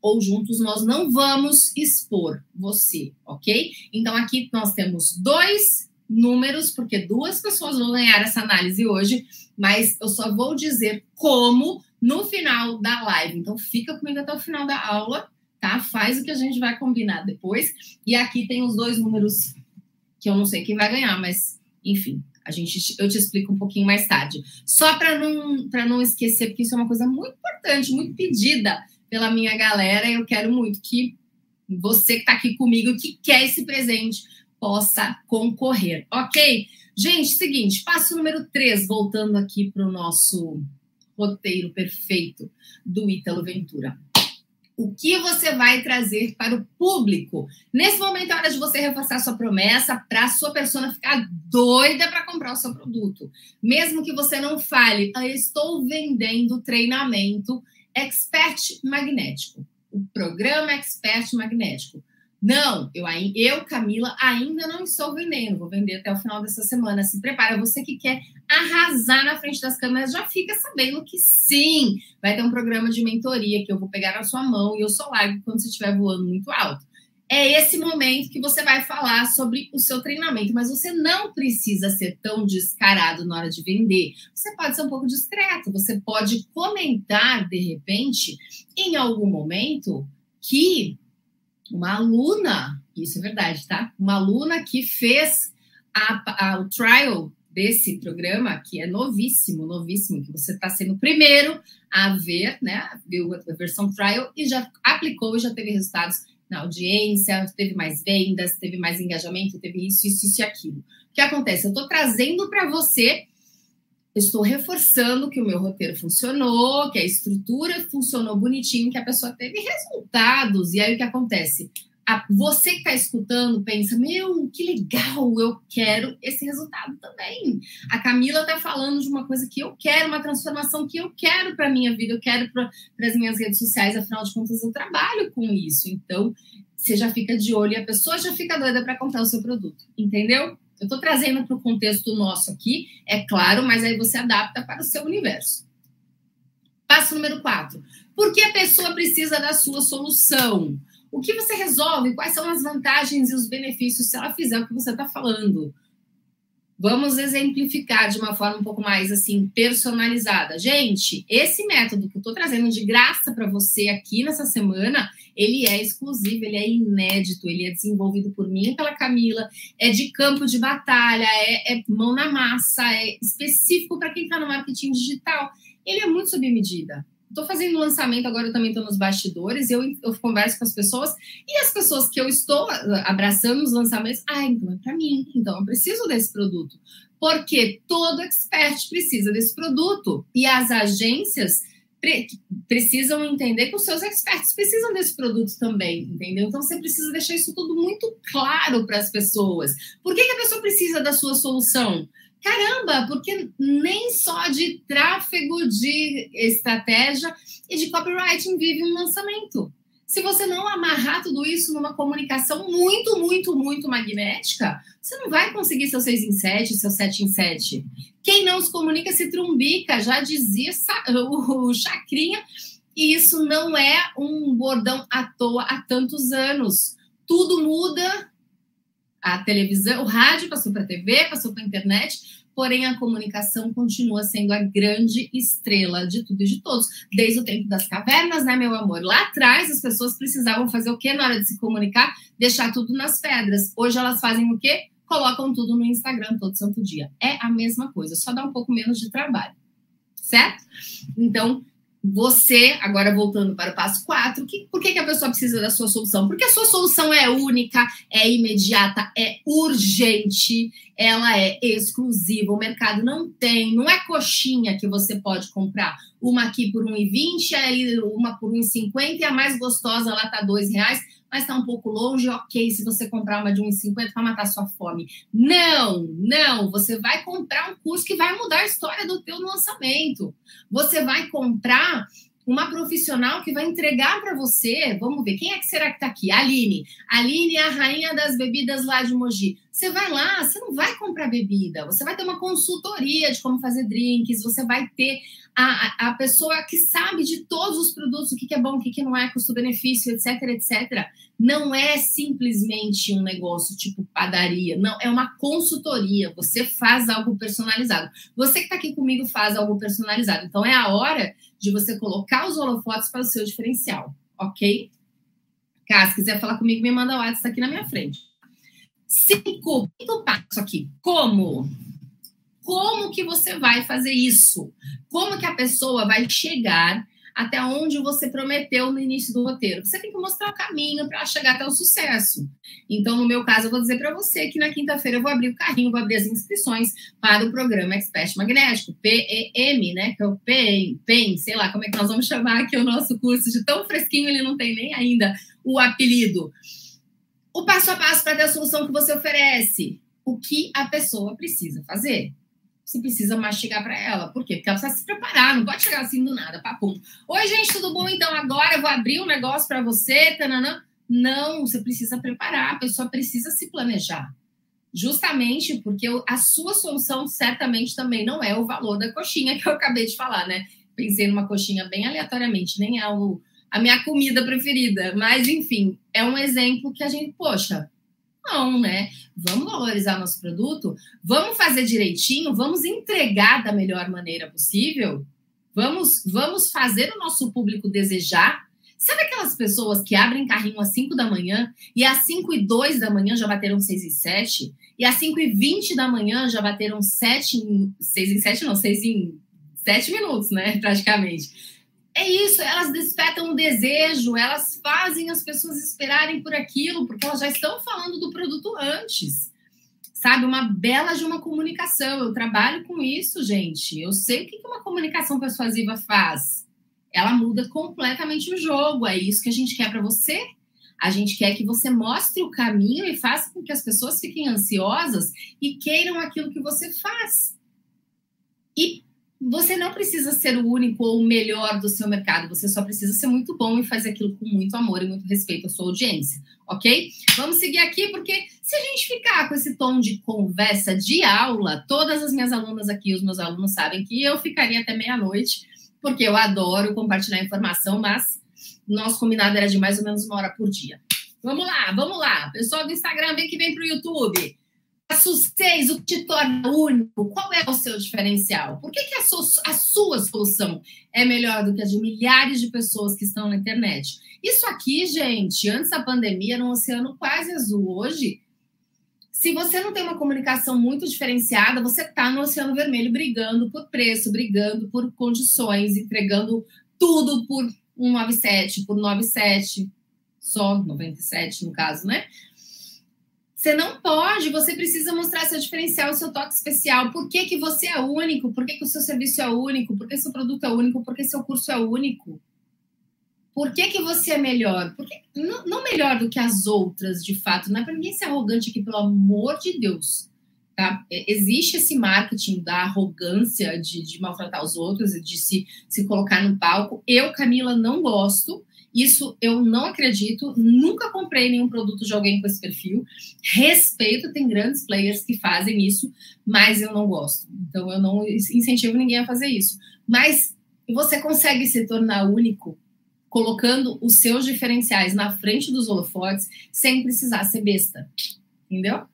ou juntos, nós não vamos expor você, ok? Então aqui nós temos dois números, porque duas pessoas vão ganhar essa análise hoje, mas eu só vou dizer como no final da live. Então fica comigo até o final da aula tá? Faz o que a gente vai combinar depois. E aqui tem os dois números que eu não sei quem vai ganhar, mas enfim, a gente eu te explico um pouquinho mais tarde. Só para não para não esquecer, porque isso é uma coisa muito importante, muito pedida pela minha galera, eu quero muito que você que está aqui comigo, que quer esse presente, possa concorrer, ok? Gente, seguinte, passo número 3, voltando aqui para o nosso roteiro perfeito do Ítalo Ventura o que você vai trazer para o público. Nesse momento é hora de você reforçar sua promessa para a sua persona ficar doida para comprar o seu produto. Mesmo que você não fale, eu estou vendendo treinamento expert magnético. O programa expert magnético. Não, eu, eu, Camila, ainda não estou vendendo. Vou vender até o final dessa semana. Se prepara. Você que quer arrasar na frente das câmeras, já fica sabendo que sim, vai ter um programa de mentoria que eu vou pegar na sua mão e eu só largo quando você estiver voando muito alto. É esse momento que você vai falar sobre o seu treinamento, mas você não precisa ser tão descarado na hora de vender. Você pode ser um pouco discreto, você pode comentar de repente, em algum momento, que uma aluna, isso é verdade, tá? Uma aluna que fez a, a, o trial desse programa, que é novíssimo, novíssimo, que você está sendo o primeiro a ver, né? Viu a versão trial e já aplicou e já teve resultados na audiência, teve mais vendas, teve mais engajamento, teve isso, isso, isso e aquilo. O que acontece? Eu estou trazendo para você, estou reforçando que o meu roteiro funcionou, que a estrutura funcionou bonitinho, que a pessoa teve resultados. E aí o que acontece? a, você que está escutando pensa, meu, que legal, eu quero esse resultado também. A Camila está falando de uma coisa que eu quero, uma transformação que eu quero para a minha vida, eu quero para as minhas redes sociais, afinal de contas, eu trabalho com isso. Então, você já fica de olho e a pessoa já fica doida para comprar o seu produto, entendeu? Eu estou trazendo para o contexto nosso aqui, é claro, mas aí você adapta para o seu universo. Passo número 4. Por que a pessoa precisa da sua solução? O que você resolve? Quais são as vantagens e os benefícios se ela fizer o que você está falando? Vamos exemplificar de uma forma um pouco mais assim personalizada. Gente, esse método que eu estou trazendo de graça para você aqui nessa semana, ele é exclusivo, ele é inédito, ele é desenvolvido por mim e pela Camila, é de campo de batalha, é, é mão na massa, é específico para quem está no marketing digital. Ele é muito sob medida estou fazendo lançamento agora, eu também estou nos bastidores, eu, eu converso com as pessoas, e as pessoas que eu estou abraçando os lançamentos, ah, então é para mim, então eu preciso desse produto. Porque todo expert precisa desse produto. E as agências pre precisam entender que os seus experts precisam desse produto também, entendeu? Então você precisa deixar isso tudo muito claro para as pessoas. Por que, que a pessoa precisa da sua solução? Caramba, porque nem só de tráfego de estratégia e de copywriting vive um lançamento. Se você não amarrar tudo isso numa comunicação muito, muito, muito magnética, você não vai conseguir seu 6 em 7, seu 7 em 7. Quem não se comunica se trumbica, já dizia *laughs* o Chacrinha, e isso não é um bordão à toa há tantos anos. Tudo muda a televisão, o rádio passou para a TV, passou para a internet, porém a comunicação continua sendo a grande estrela de tudo e de todos, desde o tempo das cavernas, né, meu amor? Lá atrás as pessoas precisavam fazer o quê na hora de se comunicar? Deixar tudo nas pedras. Hoje elas fazem o quê? Colocam tudo no Instagram todo santo dia. É a mesma coisa, só dá um pouco menos de trabalho. Certo? Então, você, agora voltando para o passo 4, que, por que, que a pessoa precisa da sua solução? Porque a sua solução é única, é imediata, é urgente, ela é exclusiva. O mercado não tem, não é coxinha que você pode comprar. Uma aqui por R$1,20, uma por R$1,50 e a mais gostosa lá tá R$ reais mas está um pouco longe, ok, se você comprar uma de 1,50 para matar sua fome. Não, não, você vai comprar um curso que vai mudar a história do teu lançamento. Você vai comprar uma profissional que vai entregar para você. Vamos ver, quem é que será que está aqui? Aline. Aline é a rainha das bebidas lá de Mogi. Você vai lá, você não vai comprar bebida, você vai ter uma consultoria de como fazer drinks, você vai ter a, a pessoa que sabe de todos os produtos, o que, que é bom, o que, que não é, custo-benefício, etc, etc. Não é simplesmente um negócio tipo padaria, não, é uma consultoria. Você faz algo personalizado. Você que está aqui comigo faz algo personalizado. Então é a hora de você colocar os holofotes para o seu diferencial, ok? Cá, se quiser falar comigo, me manda o WhatsApp aqui na minha frente. Cinco, quinto passo aqui. Como? Como que você vai fazer isso? Como que a pessoa vai chegar até onde você prometeu no início do roteiro? Você tem que mostrar o caminho para chegar até o sucesso. Então, no meu caso, eu vou dizer para você que na quinta-feira eu vou abrir o carrinho, vou abrir as inscrições para o programa Expert Magnético, PEM, né? Que é o PEM, PEM, sei lá como é que nós vamos chamar aqui o nosso curso, de tão fresquinho ele não tem nem ainda o apelido. O passo a passo para ter a solução que você oferece. O que a pessoa precisa fazer você precisa mastigar para ela. Por quê? Porque ela precisa se preparar, não pode chegar assim do nada, papum. Oi, gente, tudo bom? Então agora eu vou abrir um negócio para você, tananã. Não, você precisa preparar, a pessoa precisa se planejar. Justamente porque a sua solução certamente também não é o valor da coxinha *laughs* que eu acabei de falar, né? Pensei numa coxinha bem aleatoriamente, nem é o, a minha comida preferida, mas enfim, é um exemplo que a gente, poxa, não, né? Vamos valorizar nosso produto, vamos fazer direitinho, vamos entregar da melhor maneira possível, vamos, vamos fazer o nosso público desejar. Sabe aquelas pessoas que abrem carrinho às 5 da manhã e às 5 e 2 da manhã já bateram 6 e 7 e às 5 e 20 da manhã já bateram 7 em 6 em 7 não, 6 em 7 minutos, né, *laughs* praticamente. É isso, elas despertam um desejo, elas fazem as pessoas esperarem por aquilo, porque elas já estão falando do produto antes. Sabe, uma bela de uma comunicação. Eu trabalho com isso, gente. Eu sei o que uma comunicação persuasiva faz. Ela muda completamente o jogo. É isso que a gente quer para você. A gente quer que você mostre o caminho e faça com que as pessoas fiquem ansiosas e queiram aquilo que você faz. E você não precisa ser o único ou o melhor do seu mercado, você só precisa ser muito bom e fazer aquilo com muito amor e muito respeito à sua audiência, ok? Vamos seguir aqui, porque se a gente ficar com esse tom de conversa de aula, todas as minhas alunas aqui, os meus alunos sabem que eu ficaria até meia-noite, porque eu adoro compartilhar informação, mas nosso combinado era de mais ou menos uma hora por dia. Vamos lá, vamos lá. Pessoal do Instagram, vem que vem para o YouTube assustei, o que te torna único? Qual é o seu diferencial? Por que, que a, sua, a sua solução é melhor do que a de milhares de pessoas que estão na internet? Isso aqui, gente, antes da pandemia, era um oceano quase azul. Hoje, se você não tem uma comunicação muito diferenciada, você está no oceano vermelho brigando por preço, brigando por condições, entregando tudo por 197, por 97, só 97 no caso, né? Você não pode, você precisa mostrar seu diferencial, seu toque especial. Por que, que você é único? Por que, que o seu serviço é único? Por que seu produto é único? Por que seu curso é único? Por que, que você é melhor? Porque, não, não melhor do que as outras, de fato. Não é para ninguém ser arrogante aqui, pelo amor de Deus. Tá? É, existe esse marketing da arrogância de, de maltratar os outros de se, se colocar no palco. Eu, Camila, não gosto. Isso eu não acredito, nunca comprei nenhum produto de alguém com esse perfil. Respeito, tem grandes players que fazem isso, mas eu não gosto. Então eu não incentivo ninguém a fazer isso. Mas você consegue se tornar único colocando os seus diferenciais na frente dos holofotes sem precisar ser besta. Entendeu?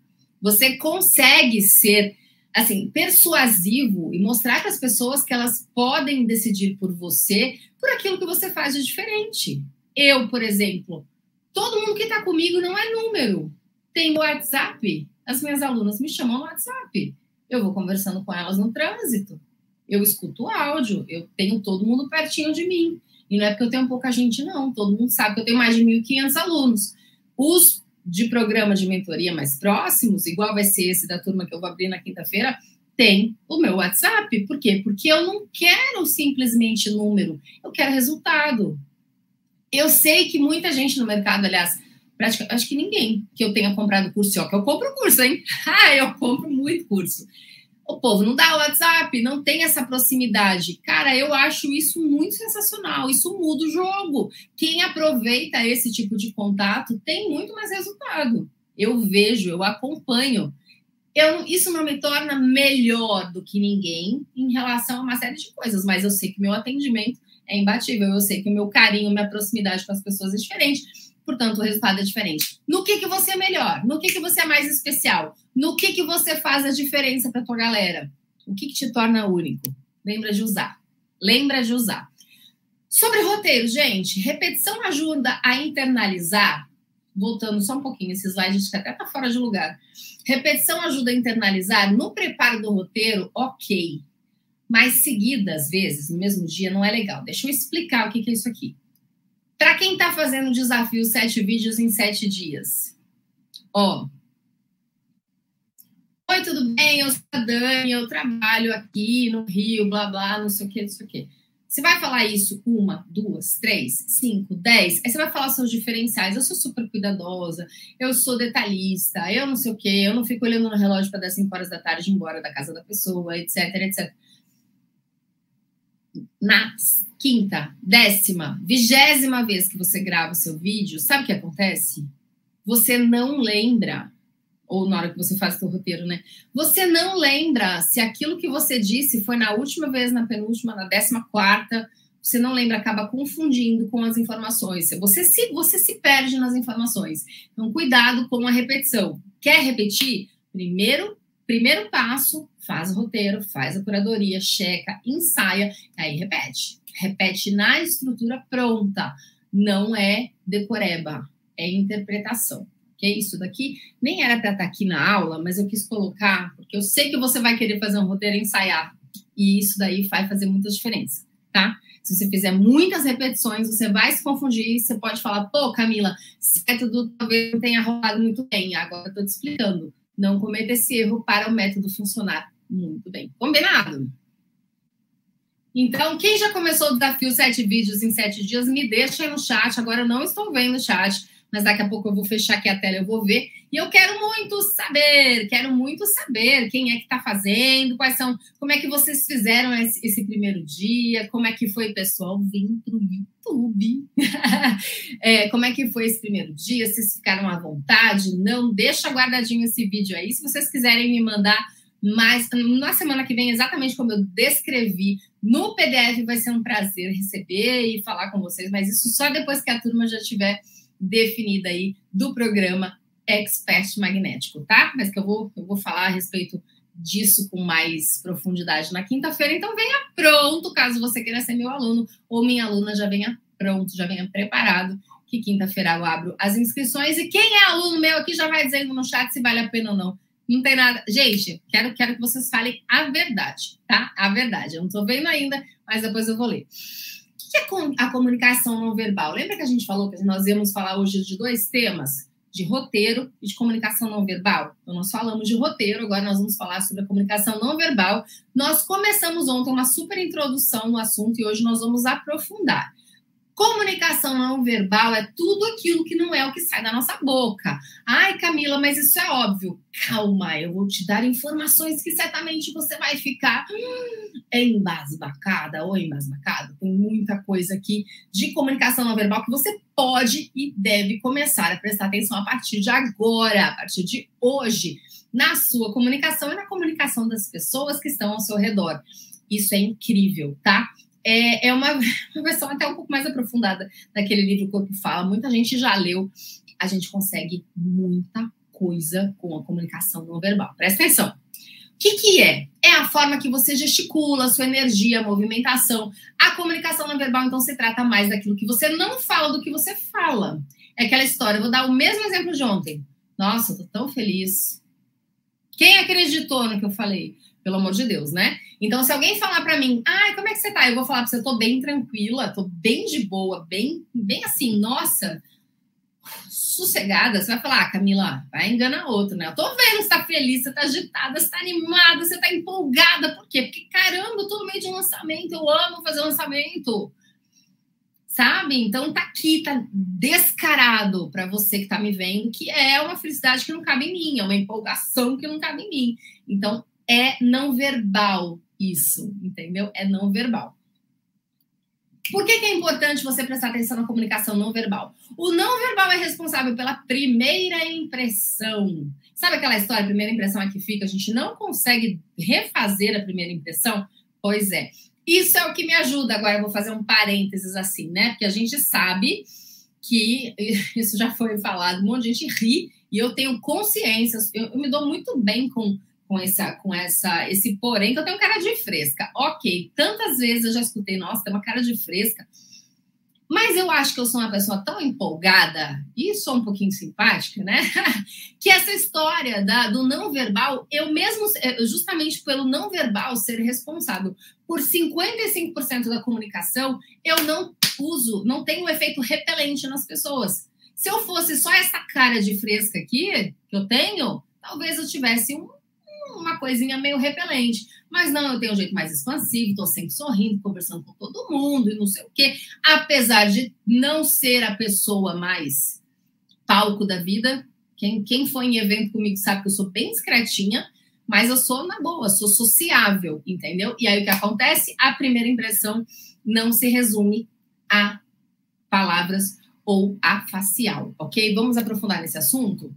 Você consegue ser assim, persuasivo e mostrar para as pessoas que elas podem decidir por você por aquilo que você faz de diferente. Eu, por exemplo, todo mundo que está comigo não é número. Tem o WhatsApp. As minhas alunas me chamam no WhatsApp. Eu vou conversando com elas no trânsito. Eu escuto áudio. Eu tenho todo mundo pertinho de mim. E não é porque eu tenho pouca gente, não. Todo mundo sabe que eu tenho mais de 1.500 alunos. Os de programa de mentoria mais próximos, igual vai ser esse da turma que eu vou abrir na quinta-feira, tem o meu WhatsApp. Por quê? Porque eu não quero simplesmente número, eu quero resultado. Eu sei que muita gente no mercado, aliás, praticamente, acho que ninguém que eu tenha comprado curso, ó, que eu compro curso, hein? *laughs* Ah, eu compro muito curso. O povo não dá WhatsApp, não tem essa proximidade. Cara, eu acho isso muito sensacional. Isso muda o jogo. Quem aproveita esse tipo de contato tem muito mais resultado. Eu vejo, eu acompanho. Eu, isso não me torna melhor do que ninguém em relação a uma série de coisas, mas eu sei que meu atendimento é imbatível. Eu sei que o meu carinho, minha proximidade com as pessoas é diferente. Portanto, o resultado é diferente. No que, que você é melhor? No que, que você é mais especial? No que, que você faz a diferença para tua galera? O que, que te torna único? Lembra de usar. Lembra de usar. Sobre roteiro, gente, repetição ajuda a internalizar. Voltando só um pouquinho, esse slide acho que até está fora de lugar. Repetição ajuda a internalizar. No preparo do roteiro, ok. Mas seguida, às vezes, no mesmo dia, não é legal. Deixa eu explicar o que, é isso aqui. Para quem está fazendo o desafio sete vídeos em sete dias, ó. Oi, tudo bem? Eu sou a Dani, eu trabalho aqui no Rio, blá blá, não sei o que, não sei o que. Você vai falar isso uma, duas, três, cinco, dez. Aí você vai falar seus diferenciais. Eu sou super cuidadosa, eu sou detalhista, eu não sei o quê, eu não fico olhando no relógio para dar cinco horas da tarde ir embora da casa da pessoa, etc, etc na quinta, décima, vigésima vez que você grava o seu vídeo, sabe o que acontece? Você não lembra, ou na hora que você faz o seu roteiro, né? Você não lembra se aquilo que você disse foi na última vez, na penúltima, na décima quarta, você não lembra, acaba confundindo com as informações. Você se, você se perde nas informações. Então, cuidado com a repetição. Quer repetir? Primeiro Primeiro passo, faz o roteiro, faz a curadoria, checa, ensaia, aí repete. Repete na estrutura pronta. Não é decoreba, é interpretação. Que isso daqui nem era para estar tá aqui na aula, mas eu quis colocar, porque eu sei que você vai querer fazer um roteiro ensaiar. E isso daí vai fazer muita diferença. tá? Se você fizer muitas repetições, você vai se confundir. Você pode falar, pô, Camila, esse método talvez não tenha rolado muito bem. Agora eu tô te explicando. Não cometa esse erro para o método funcionar muito bem. Combinado? Então, quem já começou o desafio sete vídeos em sete dias, me deixa aí no chat. Agora eu não estou vendo o chat, mas daqui a pouco eu vou fechar aqui a tela, eu vou ver. E eu quero muito saber, quero muito saber quem é que está fazendo, quais são, como é que vocês fizeram esse, esse primeiro dia, como é que foi, pessoal, para o YouTube. *laughs* é, como é que foi esse primeiro dia? Vocês ficaram à vontade? Não? Deixa guardadinho esse vídeo aí. Se vocês quiserem me mandar mas na semana que vem, exatamente como eu descrevi no PDF, vai ser um prazer receber e falar com vocês, mas isso só depois que a turma já tiver definida aí do programa Expert Magnético, tá? Mas que eu vou, eu vou falar a respeito disso com mais profundidade na quinta-feira. Então venha pronto, caso você queira ser meu aluno ou minha aluna, já venha pronto, já venha preparado, que quinta-feira eu abro as inscrições. E quem é aluno meu aqui já vai dizendo no chat se vale a pena ou não. Não tem nada. Gente, quero, quero que vocês falem a verdade, tá? A verdade. Eu não estou vendo ainda, mas depois eu vou ler. Que é a comunicação não verbal? Lembra que a gente falou que nós íamos falar hoje de dois temas? De roteiro e de comunicação não verbal. Então, nós falamos de roteiro, agora nós vamos falar sobre a comunicação não verbal. Nós começamos ontem uma super introdução no assunto e hoje nós vamos aprofundar. Comunicação não verbal é tudo aquilo que não é o que sai da nossa boca. Ai, Camila, mas isso é óbvio. Calma, eu vou te dar informações que certamente você vai ficar hum, embasbacada ou embasbacado. Tem muita coisa aqui de comunicação não verbal que você pode e deve começar a prestar atenção a partir de agora, a partir de hoje, na sua comunicação e na comunicação das pessoas que estão ao seu redor. Isso é incrível, tá? É, é uma, *laughs* uma versão até um pouco mais aprofundada daquele livro Corpo Fala. Muita gente já leu. A gente consegue muita coisa com a comunicação não verbal. Presta atenção. O que, que é? É a forma que você gesticula, sua energia, a movimentação. A comunicação não verbal, então, se trata mais daquilo que você não fala do que você fala. É aquela história. Eu vou dar o mesmo exemplo de ontem. Nossa, eu tô tão feliz. Quem acreditou no que eu falei? Pelo amor de Deus, né? Então, se alguém falar para mim, ai, como é que você tá? Eu vou falar para você, eu tô bem tranquila, tô bem de boa, bem, bem assim, nossa, sossegada. Você vai falar, ah, Camila, vai enganar outro, né? Eu tô vendo você tá feliz, você tá agitada, você tá animada, você tá empolgada. Por quê? Porque, caramba, eu tô no meio de um lançamento, eu amo fazer lançamento. Sabe? Então tá aqui, tá descarado para você que tá me vendo, que é uma felicidade que não cabe em mim, é uma empolgação que não cabe em mim. Então é não verbal isso, entendeu? É não verbal. Por que, que, é importante você prestar atenção na comunicação não verbal? O não verbal é responsável pela primeira impressão. Sabe aquela história, primeira impressão é que fica, a gente não consegue refazer a primeira impressão? Pois é. Isso é o que me ajuda. Agora eu vou fazer um parênteses assim, né? Porque a gente sabe que *laughs* isso já foi falado, um monte de gente ri e eu tenho consciência, eu, eu me dou muito bem com com essa, com essa, esse porém que eu tenho cara de fresca. Ok, tantas vezes eu já escutei, nossa, tem uma cara de fresca. Mas eu acho que eu sou uma pessoa tão empolgada e sou um pouquinho simpática, né? *laughs* que essa história da, do não verbal, eu mesmo, é, justamente pelo não verbal ser responsável por 55% da comunicação, eu não uso, não tenho um efeito repelente nas pessoas. Se eu fosse só essa cara de fresca aqui que eu tenho, talvez eu tivesse um uma coisinha meio repelente. Mas não, eu tenho um jeito mais expansivo, estou sempre sorrindo, conversando com todo mundo e não sei o quê. Apesar de não ser a pessoa mais palco da vida, quem, quem foi em evento comigo sabe que eu sou bem discretinha, mas eu sou na boa, sou sociável, entendeu? E aí o que acontece? A primeira impressão não se resume a palavras ou a facial, ok? Vamos aprofundar nesse assunto?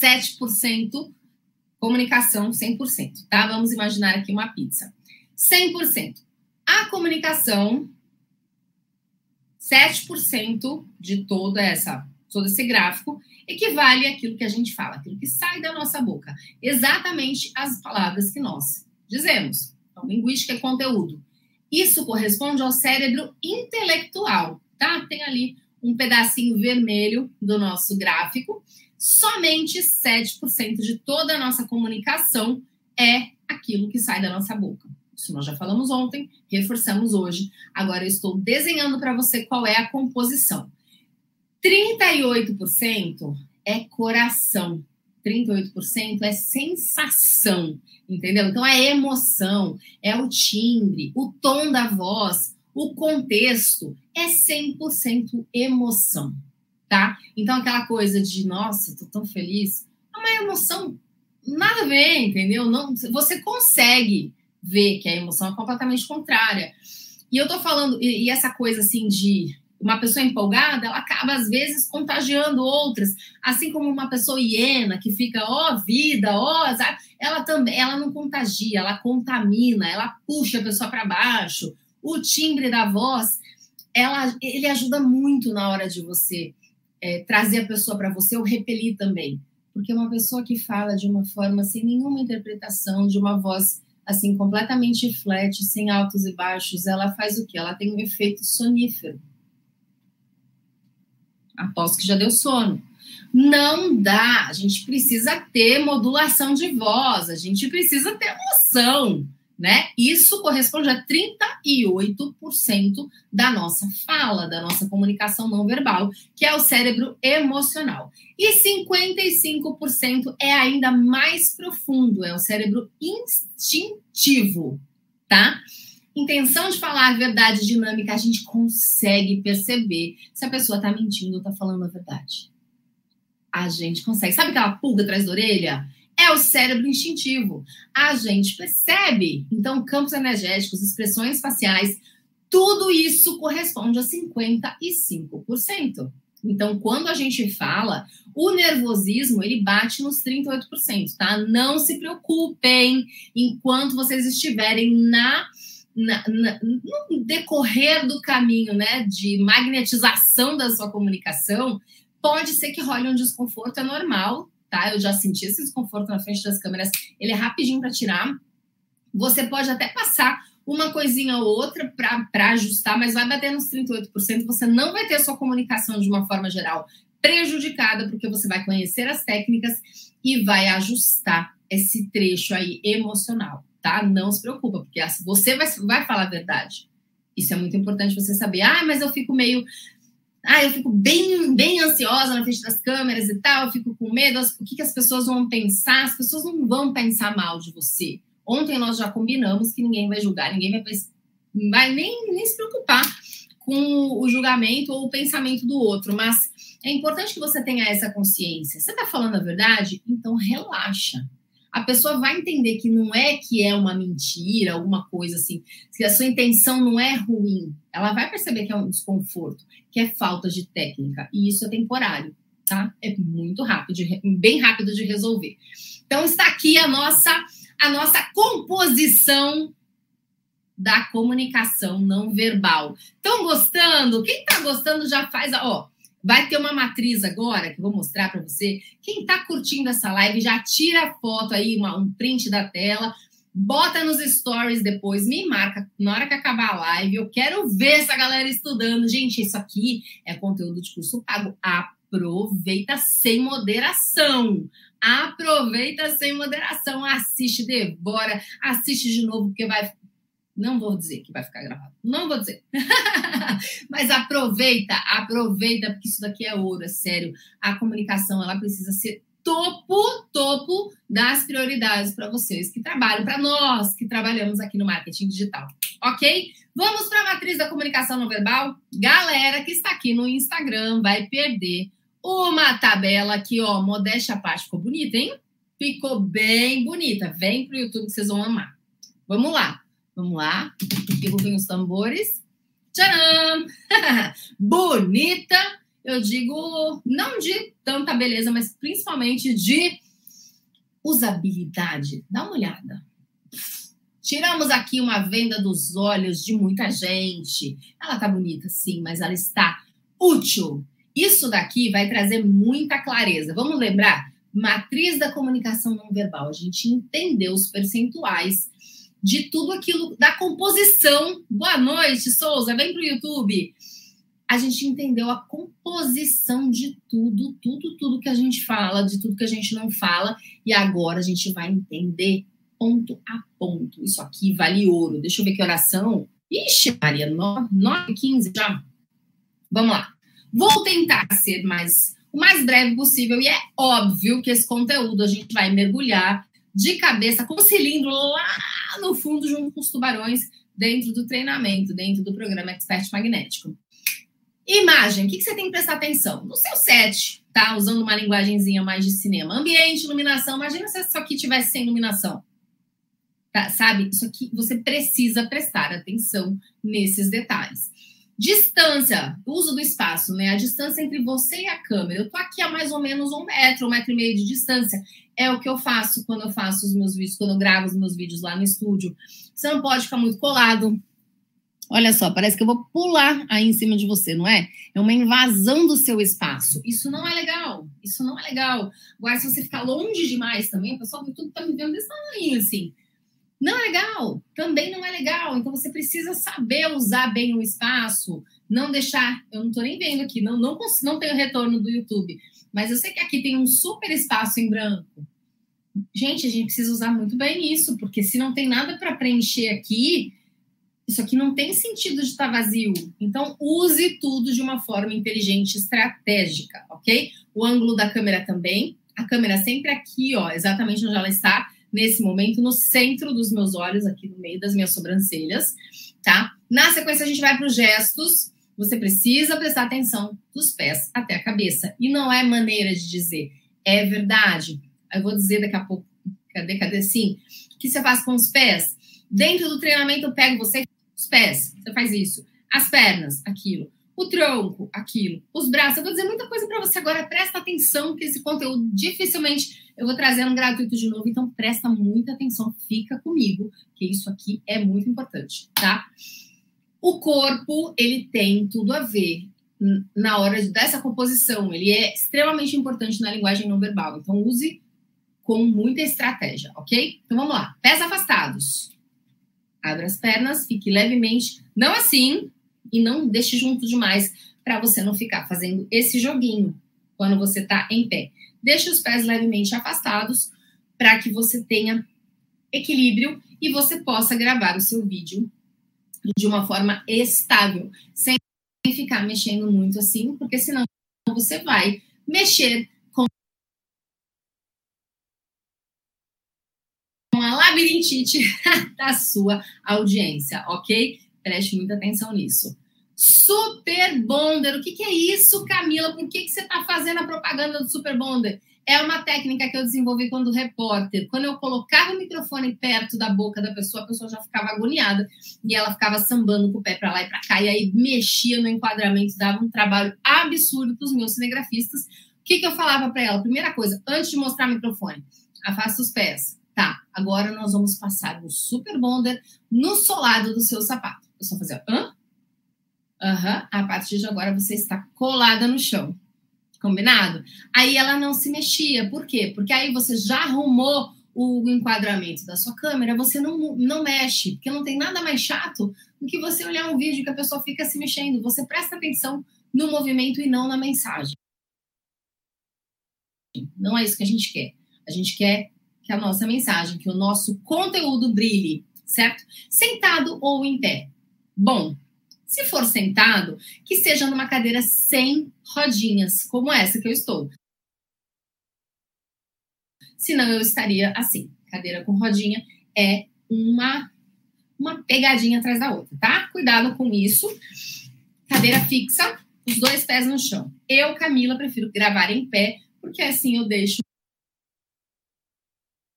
7% Comunicação 100%, tá? Vamos imaginar aqui uma pizza. 100%. A comunicação, 7% de toda essa, todo esse gráfico, equivale àquilo que a gente fala, aquilo que sai da nossa boca. Exatamente as palavras que nós dizemos. Então, linguística é conteúdo. Isso corresponde ao cérebro intelectual, tá? Tem ali um pedacinho vermelho do nosso gráfico somente 7% de toda a nossa comunicação é aquilo que sai da nossa boca. Isso nós já falamos ontem, reforçamos hoje. Agora eu estou desenhando para você qual é a composição. 38% é coração. 38% é sensação, entendeu? Então é emoção, é o timbre, o tom da voz, o contexto é 100% emoção, tá? Então aquela coisa de, nossa, tô tão feliz, é uma emoção nada a ver, entendeu? Não, você consegue ver que a emoção é completamente contrária. E eu tô falando, e, e essa coisa assim de uma pessoa empolgada, ela acaba às vezes contagiando outras, assim como uma pessoa hiena que fica, ó, oh, vida, ó, oh, ela também, ela não contagia, ela contamina, ela puxa a pessoa para baixo. O timbre da voz, ela, ele ajuda muito na hora de você é, trazer a pessoa para você ou repelir também. Porque uma pessoa que fala de uma forma sem nenhuma interpretação, de uma voz assim completamente flat, sem altos e baixos, ela faz o quê? Ela tem um efeito sonífero Aposto que já deu sono. Não dá. A gente precisa ter modulação de voz, a gente precisa ter emoção, né? Isso corresponde a 38% da nossa fala, da nossa comunicação não verbal, que é o cérebro emocional. E 55% é ainda mais profundo, é o cérebro instintivo, tá? intenção de falar a verdade dinâmica, a gente consegue perceber se a pessoa está mentindo ou está falando a verdade. A gente consegue. Sabe aquela pulga atrás da orelha? É o cérebro instintivo. A gente percebe. Então, campos energéticos, expressões faciais, tudo isso corresponde a 55%. Então, quando a gente fala, o nervosismo ele bate nos 38%, tá? Não se preocupem enquanto vocês estiverem na na, na, no decorrer do caminho né, de magnetização da sua comunicação, pode ser que role um desconforto, é normal, tá? Eu já senti esse desconforto na frente das câmeras, ele é rapidinho para tirar. Você pode até passar uma coisinha ou outra para ajustar, mas vai bater nos 38%. Você não vai ter a sua comunicação de uma forma geral prejudicada, porque você vai conhecer as técnicas e vai ajustar esse trecho aí emocional tá? Não se preocupa, porque você vai, vai falar a verdade. Isso é muito importante você saber. Ah, mas eu fico meio. Ah, eu fico bem, bem ansiosa na frente das câmeras e tal, eu fico com medo. O que, que as pessoas vão pensar? As pessoas não vão pensar mal de você. Ontem nós já combinamos que ninguém vai julgar, ninguém vai, vai nem, nem se preocupar com o julgamento ou o pensamento do outro, mas é importante que você tenha essa consciência. Você está falando a verdade? Então relaxa a pessoa vai entender que não é que é uma mentira, alguma coisa assim, que a sua intenção não é ruim. Ela vai perceber que é um desconforto, que é falta de técnica, e isso é temporário, tá? É muito rápido, bem rápido de resolver. Então está aqui a nossa a nossa composição da comunicação não verbal. Estão gostando? Quem está gostando já faz ó, Vai ter uma matriz agora que eu vou mostrar para você. Quem está curtindo essa live já tira a foto aí, uma, um print da tela, bota nos stories depois, me marca na hora que acabar a live. Eu quero ver essa galera estudando. Gente, isso aqui é conteúdo de curso pago. Aproveita sem moderação. Aproveita sem moderação. Assiste, devora, assiste de novo, porque vai não vou dizer que vai ficar gravado. Não vou dizer. *laughs* Mas aproveita, aproveita, porque isso daqui é ouro, é sério. A comunicação, ela precisa ser topo, topo das prioridades para vocês que trabalham, para nós que trabalhamos aqui no marketing digital. Ok? Vamos para a matriz da comunicação não verbal? Galera que está aqui no Instagram vai perder uma tabela aqui, ó. Modéstia a parte, ficou bonita, hein? Ficou bem bonita. Vem para o YouTube que vocês vão amar. Vamos lá. Vamos lá. Derrubem os tambores. Tcharam! *laughs* Bonita! Eu digo, não de tanta beleza, mas principalmente de usabilidade. Dá uma olhada. Tiramos aqui uma venda dos olhos de muita gente. Ela tá bonita, sim, mas ela está útil. Isso daqui vai trazer muita clareza. Vamos lembrar? Matriz da comunicação não verbal. A gente entendeu os percentuais de tudo aquilo, da composição. Boa noite, Souza, vem para o YouTube. A gente entendeu a composição de tudo, tudo, tudo que a gente fala, de tudo que a gente não fala, e agora a gente vai entender ponto a ponto. Isso aqui vale ouro. Deixa eu ver que oração. Ixi, Maria, 9 15 já. Vamos lá. Vou tentar ser mais o mais breve possível e é óbvio que esse conteúdo a gente vai mergulhar de cabeça com o cilindro lá no fundo junto com os tubarões dentro do treinamento, dentro do programa Expert Magnético. Imagem, o que, você tem que prestar atenção? No seu set, tá? Usando uma linguagemzinha mais de cinema. Ambiente, iluminação. Imagina se isso aqui tivesse sem iluminação. Tá? Sabe? Isso aqui, você precisa prestar atenção nesses detalhes. Distância, uso do espaço, né? A distância entre você e a câmera. Eu tô aqui a mais ou menos um metro, um metro e meio de distância. É o que eu faço quando eu faço os meus vídeos, quando eu gravo os meus vídeos lá no estúdio. Você não pode ficar muito colado, Olha só, parece que eu vou pular aí em cima de você, não é? É uma invasão do seu espaço. Isso não é legal. Isso não é legal. Agora, se você ficar longe demais também, o pessoal do YouTube tá me vendo desse tamanho, assim. Não é legal. Também não é legal. Então, você precisa saber usar bem o espaço. Não deixar... Eu não tô nem vendo aqui. Não, não, não tenho retorno do YouTube. Mas eu sei que aqui tem um super espaço em branco. Gente, a gente precisa usar muito bem isso. Porque se não tem nada para preencher aqui isso aqui não tem sentido de estar tá vazio. Então, use tudo de uma forma inteligente, estratégica, ok? O ângulo da câmera também. A câmera sempre aqui, ó, exatamente onde ela está, nesse momento, no centro dos meus olhos, aqui no meio das minhas sobrancelhas, tá? Na sequência, a gente vai para os gestos. Você precisa prestar atenção dos pés até a cabeça. E não é maneira de dizer, é verdade. Eu vou dizer daqui a pouco, cadê, cadê? Sim. O que você faz com os pés? Dentro do treinamento, eu pego você os pés, você faz isso. As pernas, aquilo. O tronco, aquilo. Os braços. Eu vou dizer muita coisa para você agora. Presta atenção, que esse conteúdo dificilmente eu vou trazer um gratuito de novo. Então, presta muita atenção. Fica comigo, que isso aqui é muito importante, tá? O corpo, ele tem tudo a ver na hora dessa composição. Ele é extremamente importante na linguagem não verbal. Então, use com muita estratégia, ok? Então, vamos lá. Pés afastados. Abra as pernas, fique levemente, não assim, e não deixe junto demais para você não ficar fazendo esse joguinho quando você está em pé. Deixe os pés levemente afastados para que você tenha equilíbrio e você possa gravar o seu vídeo de uma forma estável, sem ficar mexendo muito assim, porque senão você vai mexer labirintite *laughs* da sua audiência, ok? Preste muita atenção nisso. Super Bonder, o que, que é isso, Camila? Por que, que você está fazendo a propaganda do Super Bonder? É uma técnica que eu desenvolvi quando repórter. Quando eu colocava o microfone perto da boca da pessoa, a pessoa já ficava agoniada e ela ficava sambando com o pé para lá e para cá, e aí mexia no enquadramento, dava um trabalho absurdo para os meus cinegrafistas. O que, que eu falava para ela? Primeira coisa, antes de mostrar o microfone, afasta os pés, Tá, agora nós vamos passar o Super Bonder no solado do seu sapato. Eu só fazer, hã? Aham, uhum. a partir de agora você está colada no chão. Combinado? Aí ela não se mexia. Por quê? Porque aí você já arrumou o enquadramento da sua câmera, você não, não mexe, porque não tem nada mais chato do que você olhar um vídeo que a pessoa fica se mexendo. Você presta atenção no movimento e não na mensagem. Não é isso que a gente quer. A gente quer que a nossa mensagem, que o nosso conteúdo brilhe, certo? Sentado ou em pé. Bom, se for sentado, que seja numa cadeira sem rodinhas, como essa que eu estou. Senão eu estaria assim. Cadeira com rodinha é uma uma pegadinha atrás da outra, tá? Cuidado com isso. Cadeira fixa, os dois pés no chão. Eu, Camila, prefiro gravar em pé, porque assim eu deixo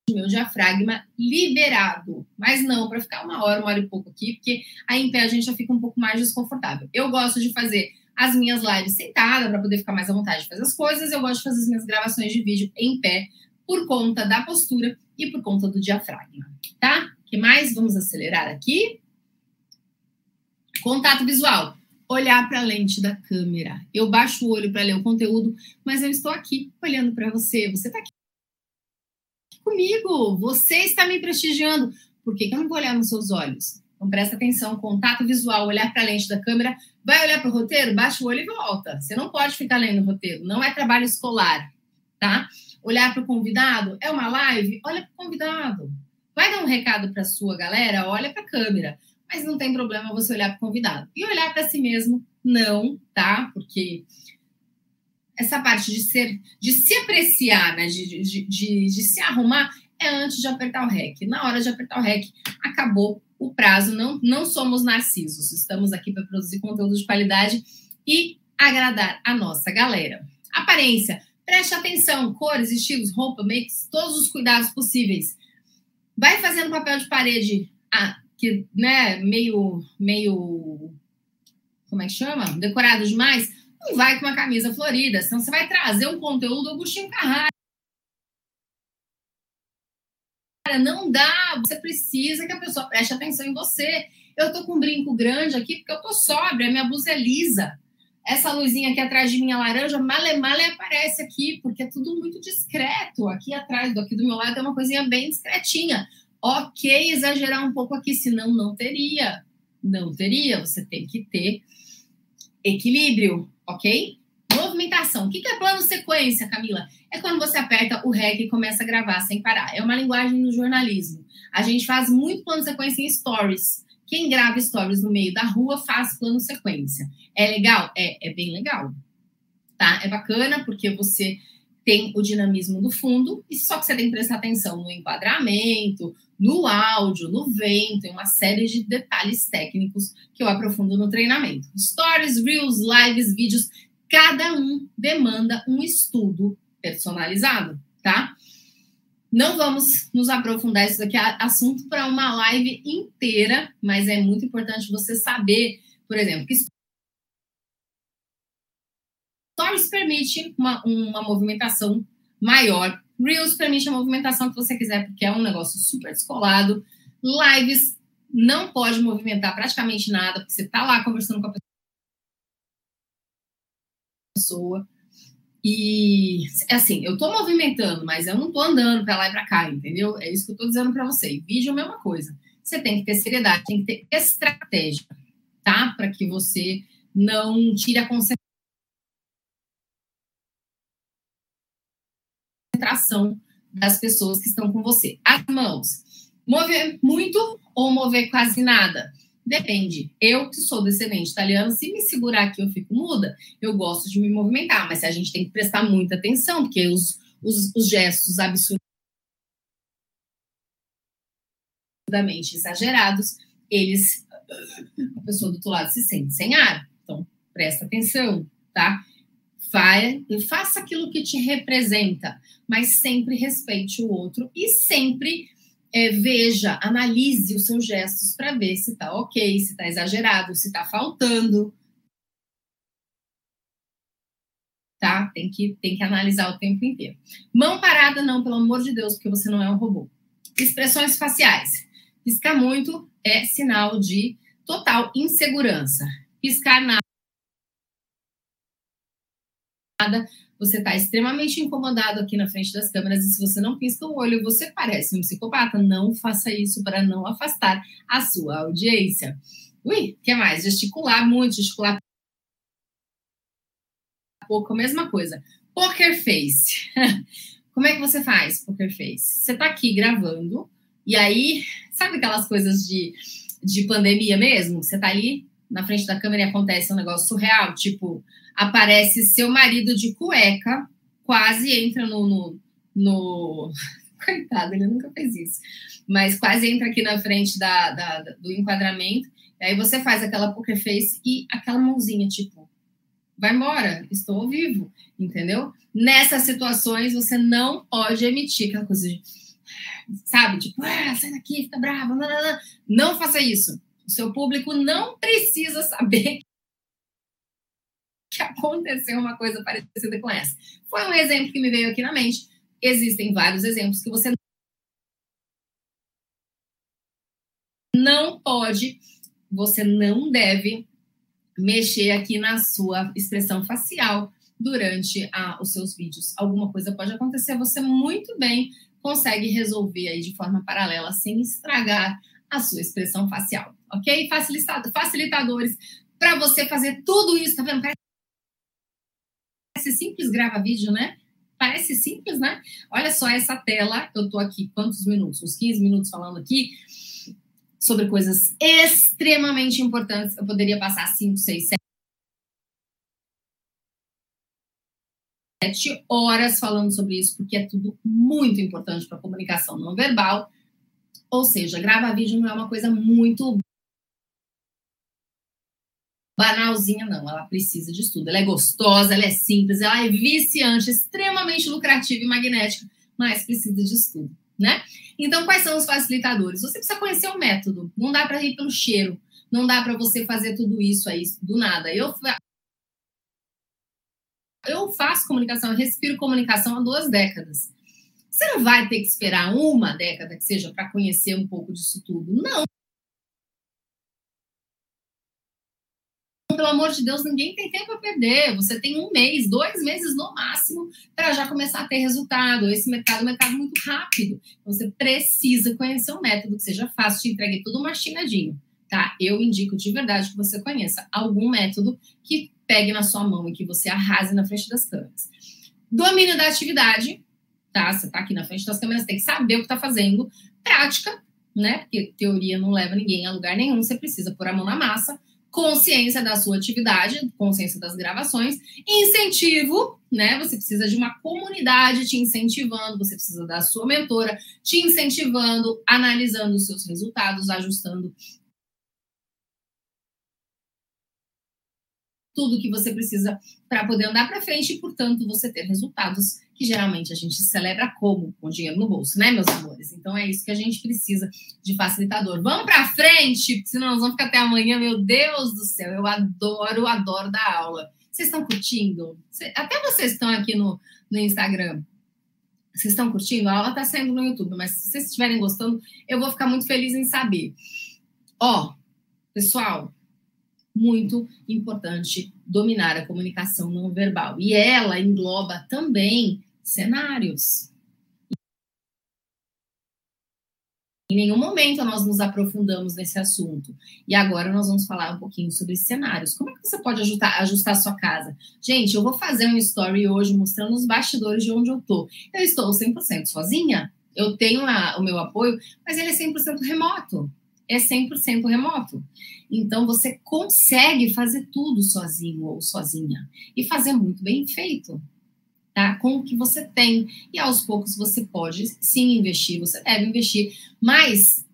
meu diafragma liberado, mas não para ficar uma hora, uma hora e pouco aqui, porque aí em pé a gente já fica um pouco mais desconfortável. Eu gosto de fazer as minhas lives sentada para poder ficar mais à vontade de fazer as coisas. Eu gosto de fazer as minhas gravações de vídeo em pé por conta da postura e por conta do diafragma, tá? que mais? Vamos acelerar aqui. Contato visual. Olhar para a lente da câmera. Eu baixo o olho para ler o conteúdo, mas eu estou aqui olhando para você. Você está aqui comigo, você está me prestigiando. Por que, que eu não vou olhar nos seus olhos? Então presta atenção, contato visual, olhar para a lente da câmera, vai olhar para o roteiro, baixa o olho e volta. Você não pode ficar lendo o roteiro, não é trabalho escolar, tá? Olhar para o convidado, é uma live, olha para o convidado. Vai dar um recado para sua galera? Olha para a câmera. Mas não tem problema você olhar para o convidado. E olhar para si mesmo, não, tá? Porque essa parte de ser, de se apreciar, né? De, de, de, de se arrumar é antes de apertar o REC. Na hora de apertar o REC, acabou o prazo. Não, não somos narcisos. Estamos aqui para produzir conteúdo de qualidade e agradar a nossa galera. Aparência. Preste atenção, cores, estilos, roupa, makes, todos os cuidados possíveis. Vai fazendo papel de parede, ah, que, né, meio, meio, como é que chama? Decorado demais. Não vai com uma camisa florida, senão você vai trazer um conteúdo Agostinho Carrara. Não dá, você precisa que a pessoa preste atenção em você. Eu tô com um brinco grande aqui porque eu tô sóbria, minha blusa é lisa. Essa luzinha aqui atrás de minha laranja, male male aparece aqui, porque é tudo muito discreto. Aqui atrás, aqui do meu lado, é uma coisinha bem discretinha. Ok, exagerar um pouco aqui, senão não teria. Não teria. Você tem que ter equilíbrio, ok? Movimentação. O que é plano sequência, Camila? É quando você aperta o REC e começa a gravar sem parar. É uma linguagem no jornalismo. A gente faz muito plano sequência em stories. Quem grava stories no meio da rua faz plano sequência. É legal? É, é bem legal. Tá? É bacana porque você tem o dinamismo do fundo, e só que você tem que prestar atenção no enquadramento, no áudio, no vento, em uma série de detalhes técnicos que eu aprofundo no treinamento. Stories, reels, lives, vídeos, cada um demanda um estudo personalizado, tá? Não vamos nos aprofundar isso daqui, é assunto para uma live inteira, mas é muito importante você saber, por exemplo, que Stories permite uma, uma movimentação maior, Reels permite a movimentação que você quiser, porque é um negócio super descolado. Lives não pode movimentar praticamente nada, porque você está lá conversando com a pessoa. E assim, eu tô movimentando, mas eu não tô andando para lá e para cá, entendeu? É isso que eu tô dizendo para você. vídeo é a mesma coisa. Você tem que ter seriedade, tem que ter estratégia, tá? Para que você não tire a concentração das pessoas que estão com você. As mãos. Mover muito ou mover quase nada? Depende. Eu, que sou descendente italiano, se me segurar aqui eu fico muda, eu gosto de me movimentar, mas a gente tem que prestar muita atenção, porque os, os, os gestos absurdamente exagerados, eles. A pessoa do outro lado se sente sem ar. Então, presta atenção, tá? Faça aquilo que te representa, mas sempre respeite o outro e sempre é, veja, analise os seus gestos para ver se está ok, se está exagerado, se está faltando. Tá? Tem que, tem que analisar o tempo inteiro. Mão parada, não, pelo amor de Deus, porque você não é um robô. Expressões faciais. Piscar muito é sinal de total insegurança. Piscar nada você está extremamente incomodado aqui na frente das câmeras e se você não pisca o olho, você parece um psicopata. Não faça isso para não afastar a sua audiência. Ui, o que mais? Gesticular muito, gesticular pouco, a mesma coisa. Poker face. *laughs* Como é que você faz poker face? Você está aqui gravando e aí, sabe aquelas coisas de, de pandemia mesmo? Você está ali na frente da câmera e acontece um negócio surreal, tipo, aparece seu marido de cueca, quase entra no, no, no... *laughs* Coitado, ele nunca fez isso. Mas quase entra aqui na frente da, da, do enquadramento. E aí você faz aquela poker face e aquela mãozinha, tipo, vai embora, estou vivo, entendeu? Nessas situações, você não pode emitir aquela coisa de, sabe, tipo, ah, sai daqui, fica brava, não, não, não. não faça isso. O seu público não precisa saber que aconteceu uma coisa parecida com essa. Foi um exemplo que me veio aqui na mente. Existem vários exemplos que você não pode, você não deve mexer aqui na sua expressão facial durante a, os seus vídeos. Alguma coisa pode acontecer, você muito bem consegue resolver aí de forma paralela sem estragar a sua expressão facial, ok? Facilitadores para você fazer tudo isso, tá vendo? Parece simples grava vídeo, né? Parece simples, né? Olha só essa tela, eu tô aqui quantos minutos? Uns 15 minutos falando aqui sobre coisas extremamente importantes. Eu poderia passar 5, 6, 7 horas falando sobre isso, porque é tudo muito importante para a comunicação não verbal. Ou seja, gravar vídeo não é uma coisa muito banalzinha, não. Ela precisa de estudo. Ela é gostosa, ela é simples, ela é viciante, extremamente lucrativa e magnética, mas precisa de estudo, né? Então, quais são os facilitadores? Você precisa conhecer o método. Não dá para ir pelo cheiro. Não dá para você fazer tudo isso aí do nada. Eu eu faço comunicação, eu respiro comunicação há duas décadas. Você não vai ter que esperar uma década que seja para conhecer um pouco disso tudo. Não. Pelo amor de Deus, ninguém tem tempo a perder. Você tem um mês, dois meses no máximo, para já começar a ter resultado. Esse mercado é um mercado muito rápido. Você precisa conhecer um método que seja fácil, te entregue tudo mastinadinho. Tá? Eu indico de verdade que você conheça algum método que pegue na sua mão e que você arrase na frente das câmeras. Domínio da atividade, tá? Você tá aqui na frente das câmeras, tem que saber o que está fazendo. Prática, né? Porque teoria não leva ninguém a lugar nenhum, você precisa pôr a mão na massa. Consciência da sua atividade, consciência das gravações, incentivo, né? Você precisa de uma comunidade te incentivando, você precisa da sua mentora te incentivando, analisando os seus resultados, ajustando tudo que você precisa para poder andar para frente e, portanto, você ter resultados que geralmente a gente celebra como? Com dinheiro no bolso, né, meus amores? Então é isso que a gente precisa de facilitador. Vamos para frente, senão nós vamos ficar até amanhã. Meu Deus do céu, eu adoro, adoro dar aula. Vocês estão curtindo? Até vocês estão aqui no, no Instagram. Vocês estão curtindo? A aula está saindo no YouTube, mas se vocês estiverem gostando, eu vou ficar muito feliz em saber. Ó, pessoal, muito importante dominar a comunicação não verbal. E ela engloba também cenários. Em nenhum momento nós nos aprofundamos nesse assunto. E agora nós vamos falar um pouquinho sobre cenários. Como é que você pode ajustar, ajustar a sua casa? Gente, eu vou fazer um story hoje mostrando os bastidores de onde eu tô. Eu estou 100% sozinha. Eu tenho a, o meu apoio, mas ele é 100% remoto é 100% remoto. Então, você consegue fazer tudo sozinho ou sozinha e fazer muito bem feito, tá? Com o que você tem. E aos poucos você pode sim investir, você deve investir, mas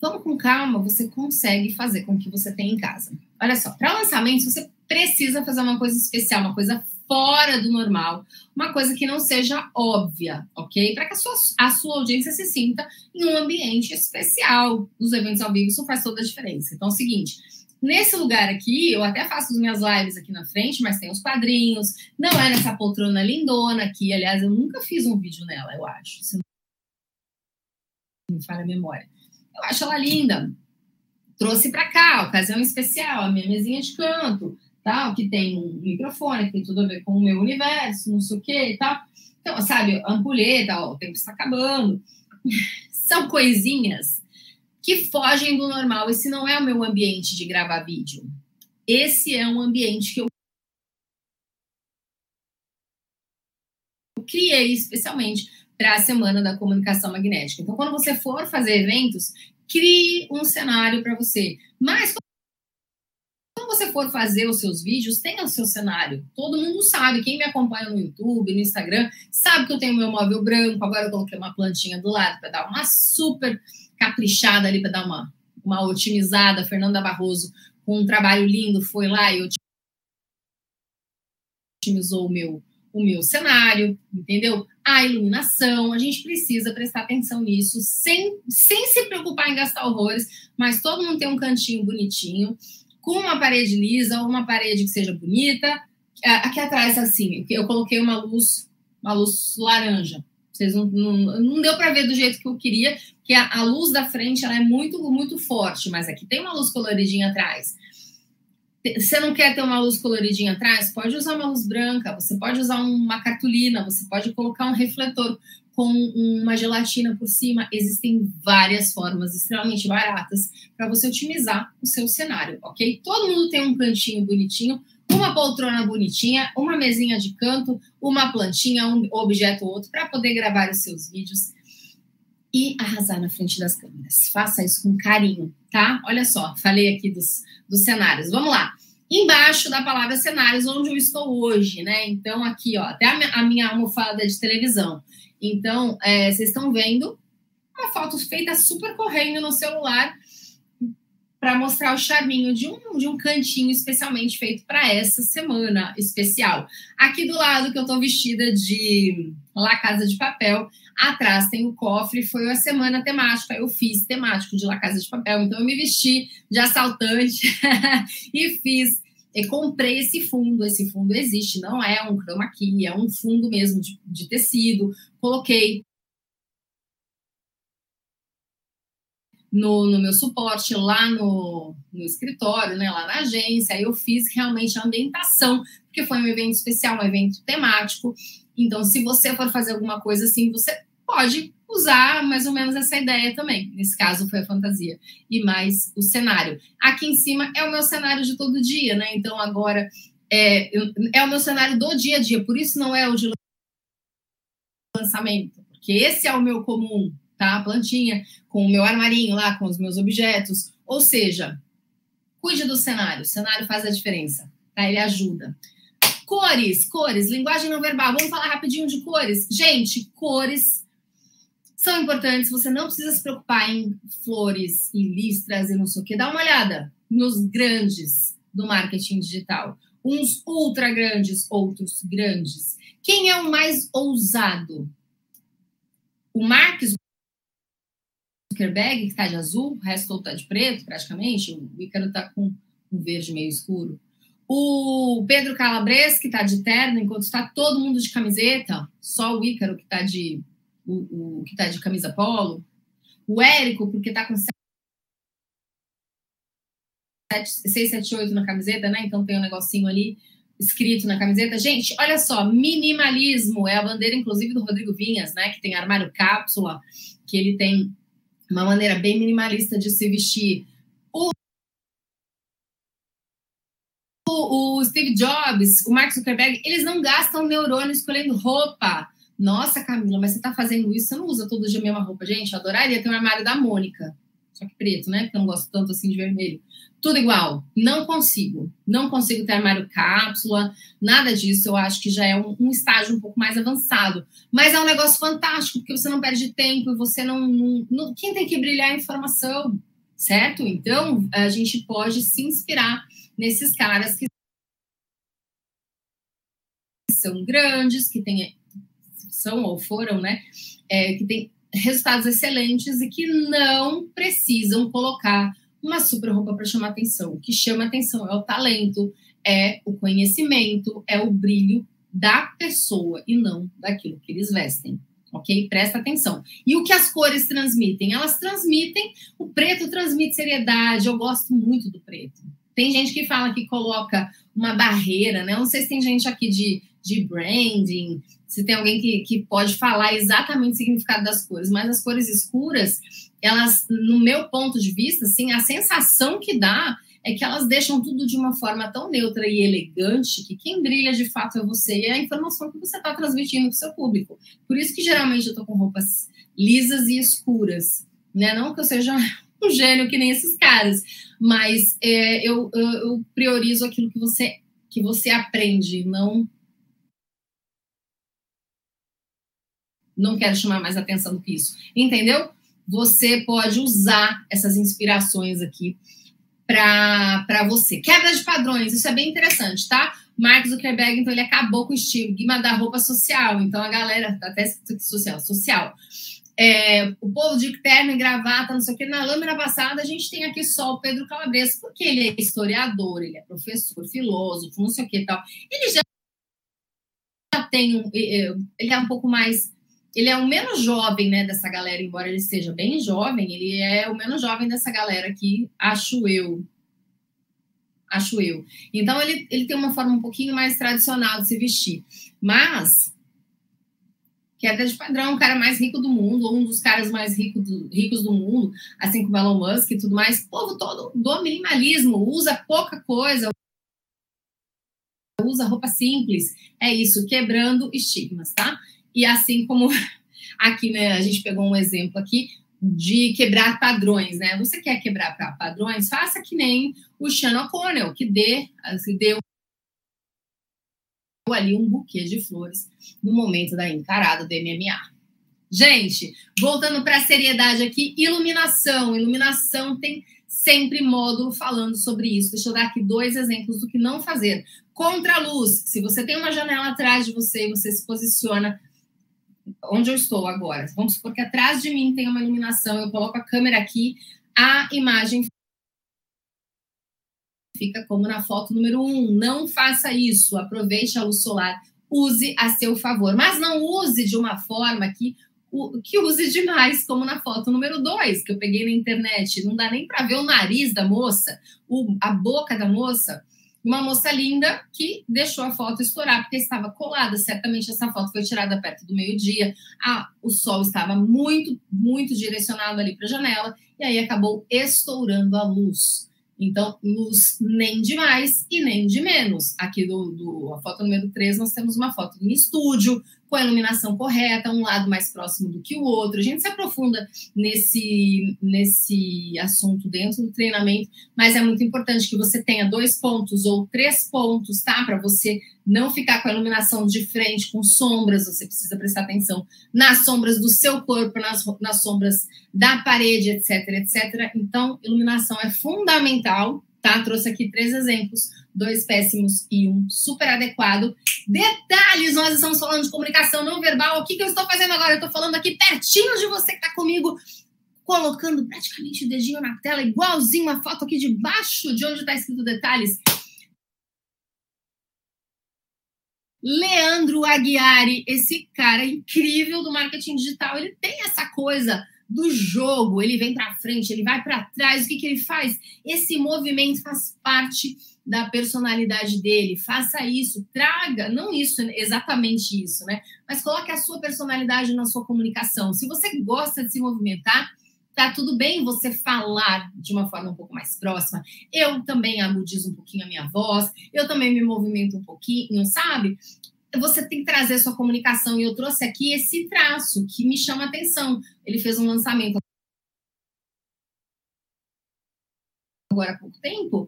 vamos com calma, você consegue fazer com o que você tem em casa. Olha só, para lançamento, você precisa fazer uma coisa especial, uma coisa fora do normal, uma coisa que não seja óbvia, ok? Para que a sua, a sua audiência se sinta em um ambiente especial. Os eventos ao vivo, isso faz toda a diferença. Então é o seguinte. Nesse lugar aqui, eu até faço as minhas lives aqui na frente, mas tem os quadrinhos. Não é nessa poltrona lindona aqui. Aliás, eu nunca fiz um vídeo nela, eu acho. Se não me falha a memória. Eu acho ela linda. Trouxe para cá, ocasião especial, a minha mesinha de canto tal, que tem um microfone, que tem tudo a ver com o meu universo, não sei o que e tal. Então, sabe, ampulheta, ó, o tempo está acabando. *laughs* São coisinhas que fogem do normal. Esse não é o meu ambiente de gravar vídeo. Esse é um ambiente que eu criei especialmente para a Semana da Comunicação Magnética. Então, quando você for fazer eventos, crie um cenário para você. Mas você for fazer os seus vídeos, tenha o seu cenário. Todo mundo sabe, quem me acompanha no YouTube, no Instagram, sabe que eu tenho meu móvel branco. Agora eu coloquei uma plantinha do lado para dar uma super caprichada ali, para dar uma, uma otimizada. Fernanda Barroso, com um trabalho lindo, foi lá e otimizou o meu, o meu cenário, entendeu? A iluminação, a gente precisa prestar atenção nisso, sem, sem se preocupar em gastar horrores, mas todo mundo tem um cantinho bonitinho com uma parede lisa ou uma parede que seja bonita. É, aqui atrás, assim, eu coloquei uma luz, uma luz laranja. Vocês não, não, não deu para ver do jeito que eu queria, que a, a, luz da frente ela é muito, muito forte, mas aqui tem uma luz coloridinha atrás. Você não quer ter uma luz coloridinha atrás? Pode usar uma luz branca, você pode usar uma cartolina, você pode colocar um refletor com uma gelatina por cima. Existem várias formas extremamente baratas para você otimizar o seu cenário, ok? Todo mundo tem um cantinho bonitinho uma poltrona bonitinha, uma mesinha de canto, uma plantinha, um objeto ou outro para poder gravar os seus vídeos e arrasar na frente das câmeras. Faça isso com carinho, tá? Olha só, falei aqui dos, dos cenários. Vamos lá. Embaixo da palavra cenários, onde eu estou hoje, né? Então, aqui, ó, até a minha almofada de televisão. Então, é, vocês estão vendo uma foto feita super correndo no celular para mostrar o charminho de um, de um cantinho especialmente feito para essa semana especial. Aqui do lado que eu estou vestida de La Casa de Papel, atrás tem o cofre, foi a semana temática, eu fiz temático de La Casa de Papel, então eu me vesti de assaltante *laughs* e fiz e comprei esse fundo. Esse fundo existe, não é um chroma key, é um fundo mesmo de, de tecido. Coloquei no, no meu suporte lá no, no escritório, né, lá na agência. Aí eu fiz realmente a ambientação, porque foi um evento especial, um evento temático. Então, se você for fazer alguma coisa assim, você pode usar mais ou menos essa ideia também. Nesse caso, foi a fantasia e mais o cenário. Aqui em cima é o meu cenário de todo dia, né? Então, agora é, é o meu cenário do dia a dia, por isso não é o de lançamento, porque esse é o meu comum, tá? A plantinha, com o meu armarinho lá, com os meus objetos. Ou seja, cuide do cenário. O cenário faz a diferença, tá? Ele ajuda. Cores, cores, linguagem não verbal. Vamos falar rapidinho de cores. Gente, cores são importantes. Você não precisa se preocupar em flores e listras e não sei o que. Dá uma olhada nos grandes do marketing digital. Uns ultra grandes, outros grandes. Quem é o mais ousado? O Mark Zuckerberg, que está de azul, o resto todo está de preto, praticamente. O Ícaro está com um verde meio escuro. O Pedro Calabres, que está de terno, enquanto está todo mundo de camiseta, só o Ícaro que está de, o, o, que tá de camisa polo. O Érico, porque está com 678 na camiseta, né? Então tem um negocinho ali escrito na camiseta. Gente, olha só, minimalismo é a bandeira, inclusive, do Rodrigo Vinhas, né? Que tem armário cápsula, que ele tem uma maneira bem minimalista de se vestir. O, o, o Steve Jobs, o Mark Zuckerberg, eles não gastam neurônio escolhendo roupa. Nossa, Camila, mas você tá fazendo isso, você não usa todo dia a mesma roupa. Gente, eu adoraria ter um armário da Mônica. Só que preto, né? Porque eu não gosto tanto assim de vermelho. Tudo igual. Não consigo. Não consigo ter armário cápsula, nada disso. Eu acho que já é um, um estágio um pouco mais avançado. Mas é um negócio fantástico, porque você não perde tempo e você não, não, não. Quem tem que brilhar é a informação, certo? Então, a gente pode se inspirar nesses caras que são grandes, que têm são ou foram, né, é, que tem resultados excelentes e que não precisam colocar uma super roupa para chamar atenção. O que chama atenção é o talento, é o conhecimento, é o brilho da pessoa e não daquilo que eles vestem. Ok? Presta atenção. E o que as cores transmitem? Elas transmitem, o preto transmite seriedade. Eu gosto muito do preto. Tem gente que fala que coloca uma barreira, né? não sei se tem gente aqui de, de branding, se tem alguém que, que pode falar exatamente o significado das cores, mas as cores escuras, elas, no meu ponto de vista, assim, a sensação que dá é que elas deixam tudo de uma forma tão neutra e elegante que quem brilha de fato é você e é a informação que você está transmitindo para o seu público. Por isso que geralmente eu estou com roupas lisas e escuras, né? Não que eu seja um gênio que nem esses caras, mas é, eu, eu, eu priorizo aquilo que você que você aprende, não não quero chamar mais atenção do que isso. Entendeu? Você pode usar essas inspirações aqui para você. Quebra de padrões, isso é bem interessante, tá? Mark Zuckerberg, então, ele acabou com o estigma da roupa social. Então, a galera, tá até social, social. É, o povo de terno e gravata, não sei o que. Na lâmina passada, a gente tem aqui só o Pedro Calabres, porque ele é historiador, ele é professor, filósofo, não sei o que e tal. Ele já tem um, ele é um pouco mais ele é o menos jovem, né, dessa galera, embora ele seja bem jovem, ele é o menos jovem dessa galera aqui, acho eu. Acho eu. Então, ele, ele tem uma forma um pouquinho mais tradicional de se vestir. Mas, queda de padrão, o cara mais rico do mundo, ou um dos caras mais rico do, ricos do mundo, assim como Elon Musk e tudo mais, o povo todo do minimalismo, usa pouca coisa, usa roupa simples. É isso, quebrando estigmas, tá? E assim como *laughs* aqui, né, a gente pegou um exemplo aqui de quebrar padrões, né? Você quer quebrar padrões? Faça que nem o Sean O'Connell, que dê, que deu ali um buquê de flores no momento da encarada do MMA. Gente, voltando para a seriedade aqui, iluminação. Iluminação tem sempre módulo falando sobre isso. Deixa eu dar aqui dois exemplos do que não fazer. Contra a luz. Se você tem uma janela atrás de você e você se posiciona onde eu estou agora, vamos supor que atrás de mim tem uma iluminação, eu coloco a câmera aqui, a imagem fica como na foto número um. Não faça isso. Aproveite a luz solar, use a seu favor, mas não use de uma forma que que use demais, como na foto número 2, que eu peguei na internet. Não dá nem para ver o nariz da moça, o, a boca da moça. Uma moça linda que deixou a foto estourar porque estava colada. Certamente essa foto foi tirada perto do meio-dia. Ah, o sol estava muito, muito direcionado ali para a janela e aí acabou estourando a luz. Então, luz nem de mais e nem de menos. Aqui do, do a foto número 3, nós temos uma foto em estúdio, com a iluminação correta, um lado mais próximo do que o outro. A gente se aprofunda nesse, nesse assunto dentro do treinamento, mas é muito importante que você tenha dois pontos ou três pontos, tá? Para você não ficar com a iluminação de frente, com sombras, você precisa prestar atenção nas sombras do seu corpo, nas, nas sombras da parede, etc, etc. Então, iluminação é fundamental, tá? Trouxe aqui três exemplos, dois péssimos e um super adequado. Detalhes, nós estamos falando de comunicação não verbal. O que, que eu estou fazendo agora? Eu estou falando aqui pertinho de você que está comigo, colocando praticamente o dedinho na tela, igualzinho a foto aqui de baixo de onde está escrito detalhes. Leandro Aguiari, esse cara incrível do marketing digital, ele tem essa coisa do jogo, ele vem para frente, ele vai para trás, o que, que ele faz? Esse movimento faz parte da personalidade dele, faça isso, traga, não isso, exatamente isso, né? Mas coloque a sua personalidade na sua comunicação. Se você gosta de se movimentar, tá tudo bem você falar de uma forma um pouco mais próxima. Eu também amudizo um pouquinho a minha voz, eu também me movimento um pouquinho, sabe? Você tem que trazer sua comunicação. E eu trouxe aqui esse traço que me chama atenção. Ele fez um lançamento agora há pouco tempo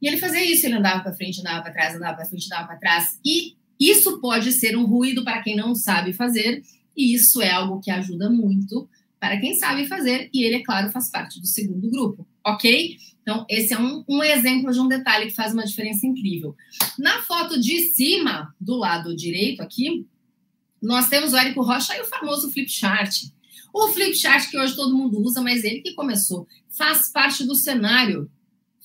e ele fazia isso, ele andava para frente, andava para trás, andava para frente, andava para trás. E isso pode ser um ruído para quem não sabe fazer, e isso é algo que ajuda muito para quem sabe fazer, e ele, é claro, faz parte do segundo grupo, ok? Então, esse é um, um exemplo de um detalhe que faz uma diferença incrível. Na foto de cima, do lado direito aqui, nós temos o Érico Rocha e o famoso flip chart. O flip chart que hoje todo mundo usa, mas ele que começou, faz parte do cenário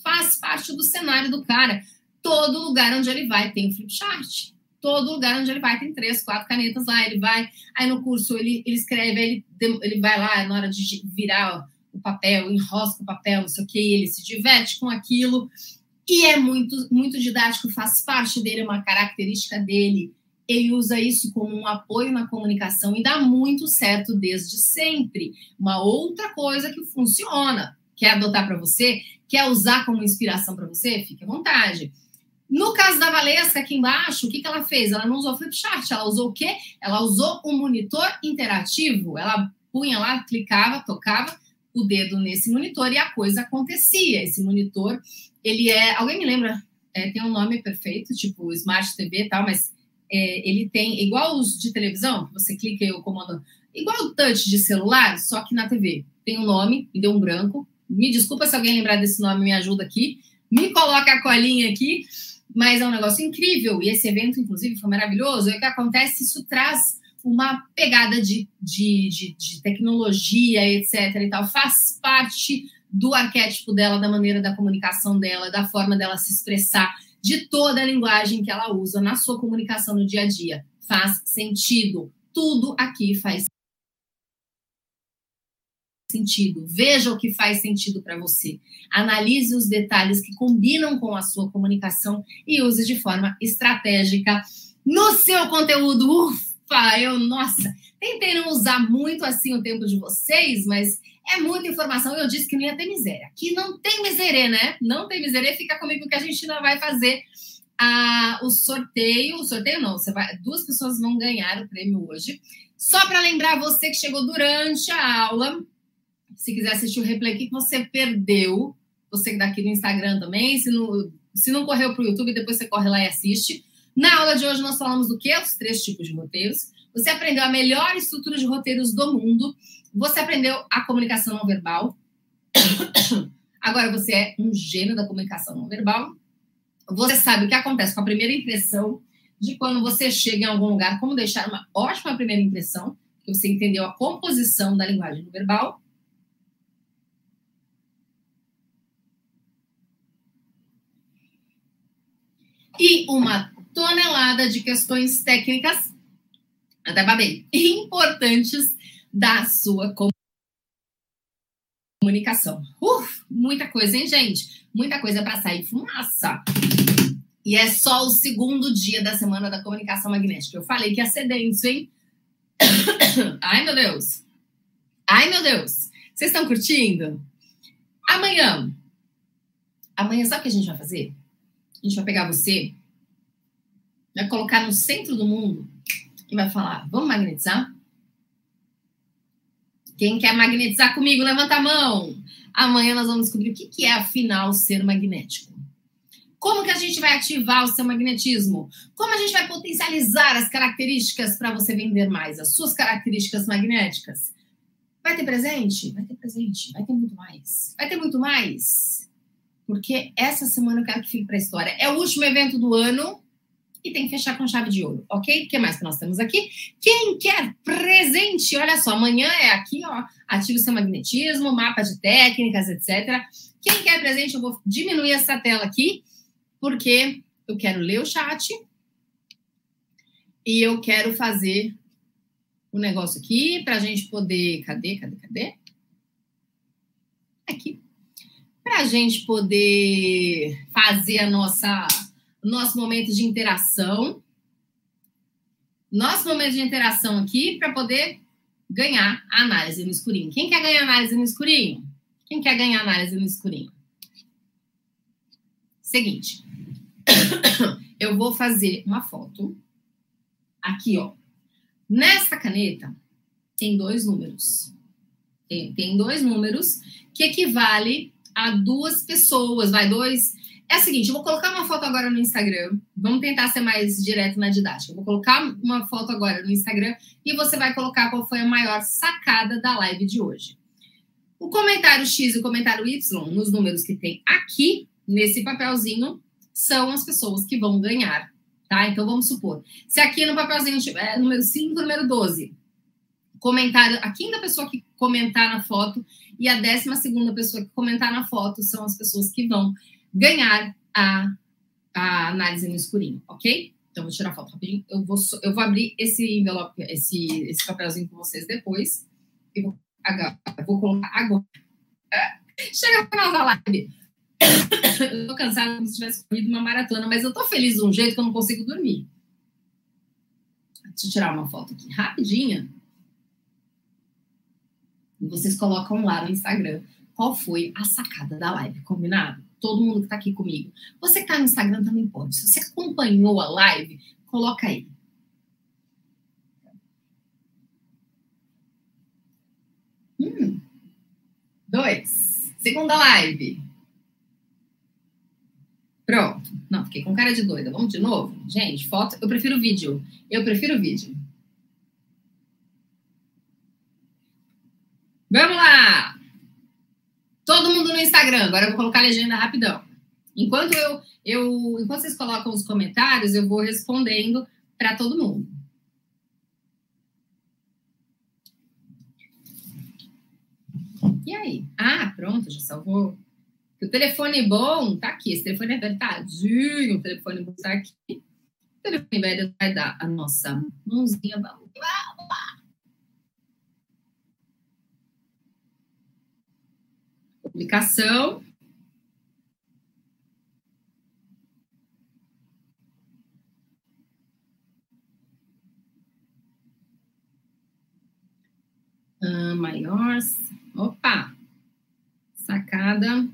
faz parte do cenário do cara. Todo lugar onde ele vai tem o flip chart. Todo lugar onde ele vai tem três, quatro canetas lá. Ele vai, aí no curso ele, ele escreve, ele, ele vai lá na hora de virar o papel, enrosca o papel, não sei o que, ele se diverte com aquilo. E é muito, muito didático, faz parte dele, é uma característica dele. Ele usa isso como um apoio na comunicação e dá muito certo desde sempre. Uma outra coisa que funciona, quer adotar para você, quer usar como inspiração para você, fique à vontade. No caso da Valesca, aqui embaixo, o que, que ela fez? Ela não usou flipchart, ela usou o quê? Ela usou um monitor interativo. Ela punha lá, clicava, tocava o dedo nesse monitor e a coisa acontecia. Esse monitor, ele é. Alguém me lembra? É, tem um nome perfeito, tipo Smart TV e tal, mas é, ele tem, igual os de televisão, você clica e o comando. Igual o touch de celular, só que na TV. Tem um nome, me deu um branco, me desculpa se alguém lembrar desse nome, me ajuda aqui. Me coloca a colinha aqui, mas é um negócio incrível. E esse evento, inclusive, foi maravilhoso. E o que acontece? Isso traz uma pegada de, de, de, de tecnologia, etc. e tal. Faz parte do arquétipo dela, da maneira da comunicação dela, da forma dela se expressar, de toda a linguagem que ela usa na sua comunicação no dia a dia. Faz sentido. Tudo aqui faz sentido. Veja o que faz sentido para você. Analise os detalhes que combinam com a sua comunicação e use de forma estratégica no seu conteúdo. Ufa, eu, nossa, tentei não usar muito assim o tempo de vocês, mas é muita informação. Eu disse que não ia ter miséria. Aqui não tem miséria, né? Não tem miséria. Fica comigo que a gente não vai fazer a, o sorteio. O sorteio não, você vai, duas pessoas vão ganhar o prêmio hoje. Só para lembrar você que chegou durante a aula, se quiser assistir o replay, o que você perdeu? Você que daqui no Instagram também, se não, se não correu para o YouTube, depois você corre lá e assiste. Na aula de hoje nós falamos do que? Os três tipos de roteiros. Você aprendeu a melhor estrutura de roteiros do mundo. Você aprendeu a comunicação não verbal. *coughs* Agora você é um gênio da comunicação não verbal. Você sabe o que acontece com a primeira impressão de quando você chega em algum lugar, como deixar uma ótima primeira impressão, que você entendeu a composição da linguagem não verbal. E uma tonelada de questões técnicas, até babei, importantes da sua comunicação. Uf, muita coisa, hein, gente? Muita coisa para sair fumaça. E é só o segundo dia da semana da comunicação magnética. Eu falei que ia ser denso, hein? *coughs* Ai, meu Deus. Ai, meu Deus. Vocês estão curtindo? Amanhã. Amanhã, sabe o que a gente vai fazer? A gente vai pegar você, vai colocar no centro do mundo e vai falar: vamos magnetizar? Quem quer magnetizar comigo, levanta a mão. Amanhã nós vamos descobrir o que é, afinal, ser magnético. Como que a gente vai ativar o seu magnetismo? Como a gente vai potencializar as características para você vender mais, as suas características magnéticas? Vai ter presente? Vai ter presente. Vai ter muito mais. Vai ter muito mais. Porque essa semana eu quero que fique para a história. É o último evento do ano e tem que fechar com chave de ouro, ok? O que mais que nós temos aqui? Quem quer presente? Olha só, amanhã é aqui, ó, ative seu magnetismo, mapa de técnicas, etc. Quem quer presente, eu vou diminuir essa tela aqui, porque eu quero ler o chat e eu quero fazer o um negócio aqui para a gente poder. Cadê, cadê, cadê? Aqui. Para a gente poder fazer a nossa nosso momento de interação. Nosso momento de interação aqui para poder ganhar a análise no escurinho. Quem quer ganhar análise no escurinho? Quem quer ganhar análise no escurinho? Seguinte. *coughs* Eu vou fazer uma foto aqui, ó. Nessa caneta tem dois números. Tem, tem dois números que equivale a duas pessoas, vai dois é o seguinte, eu vou colocar uma foto agora no Instagram. Vamos tentar ser mais direto na didática. Eu vou colocar uma foto agora no Instagram e você vai colocar qual foi a maior sacada da live de hoje. O comentário X e o comentário Y, nos números que tem aqui, nesse papelzinho, são as pessoas que vão ganhar, tá? Então vamos supor, se aqui no papelzinho tiver número 5, número 12, comentário, a quinta pessoa que comentar na foto e a décima segunda pessoa que comentar na foto são as pessoas que vão ganhar a, a análise no escurinho, ok? Então, vou tirar a foto rapidinho. Eu vou, eu vou abrir esse envelope, esse, esse papelzinho com vocês depois. E vou, agora, vou colocar agora. *laughs* Chega no final da live. eu tô cansada como se tivesse corrido uma maratona, mas eu tô feliz de um jeito que eu não consigo dormir. Deixa eu tirar uma foto aqui rapidinha. E vocês colocam lá no Instagram qual foi a sacada da live, combinado? Todo mundo que está aqui comigo. Você que está no Instagram também pode. Se você acompanhou a live, coloca aí. Hum. Dois. Segunda live. Pronto. Não, fiquei com cara de doida. Vamos de novo? Gente, foto. Eu prefiro vídeo. Eu prefiro vídeo. Vamos lá! Todo mundo no Instagram. Agora eu vou colocar a legenda rapidão. Enquanto eu, eu, enquanto vocês colocam os comentários, eu vou respondendo para todo mundo. E aí? Ah, pronto, já salvou. O telefone bom tá aqui. Esse telefone é verdadinho. O telefone bom tá aqui. O telefone velho vai dar a nossa mãozinha. Vamos lá. publicação. Ah, maior. Opa! Sacada.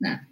Não.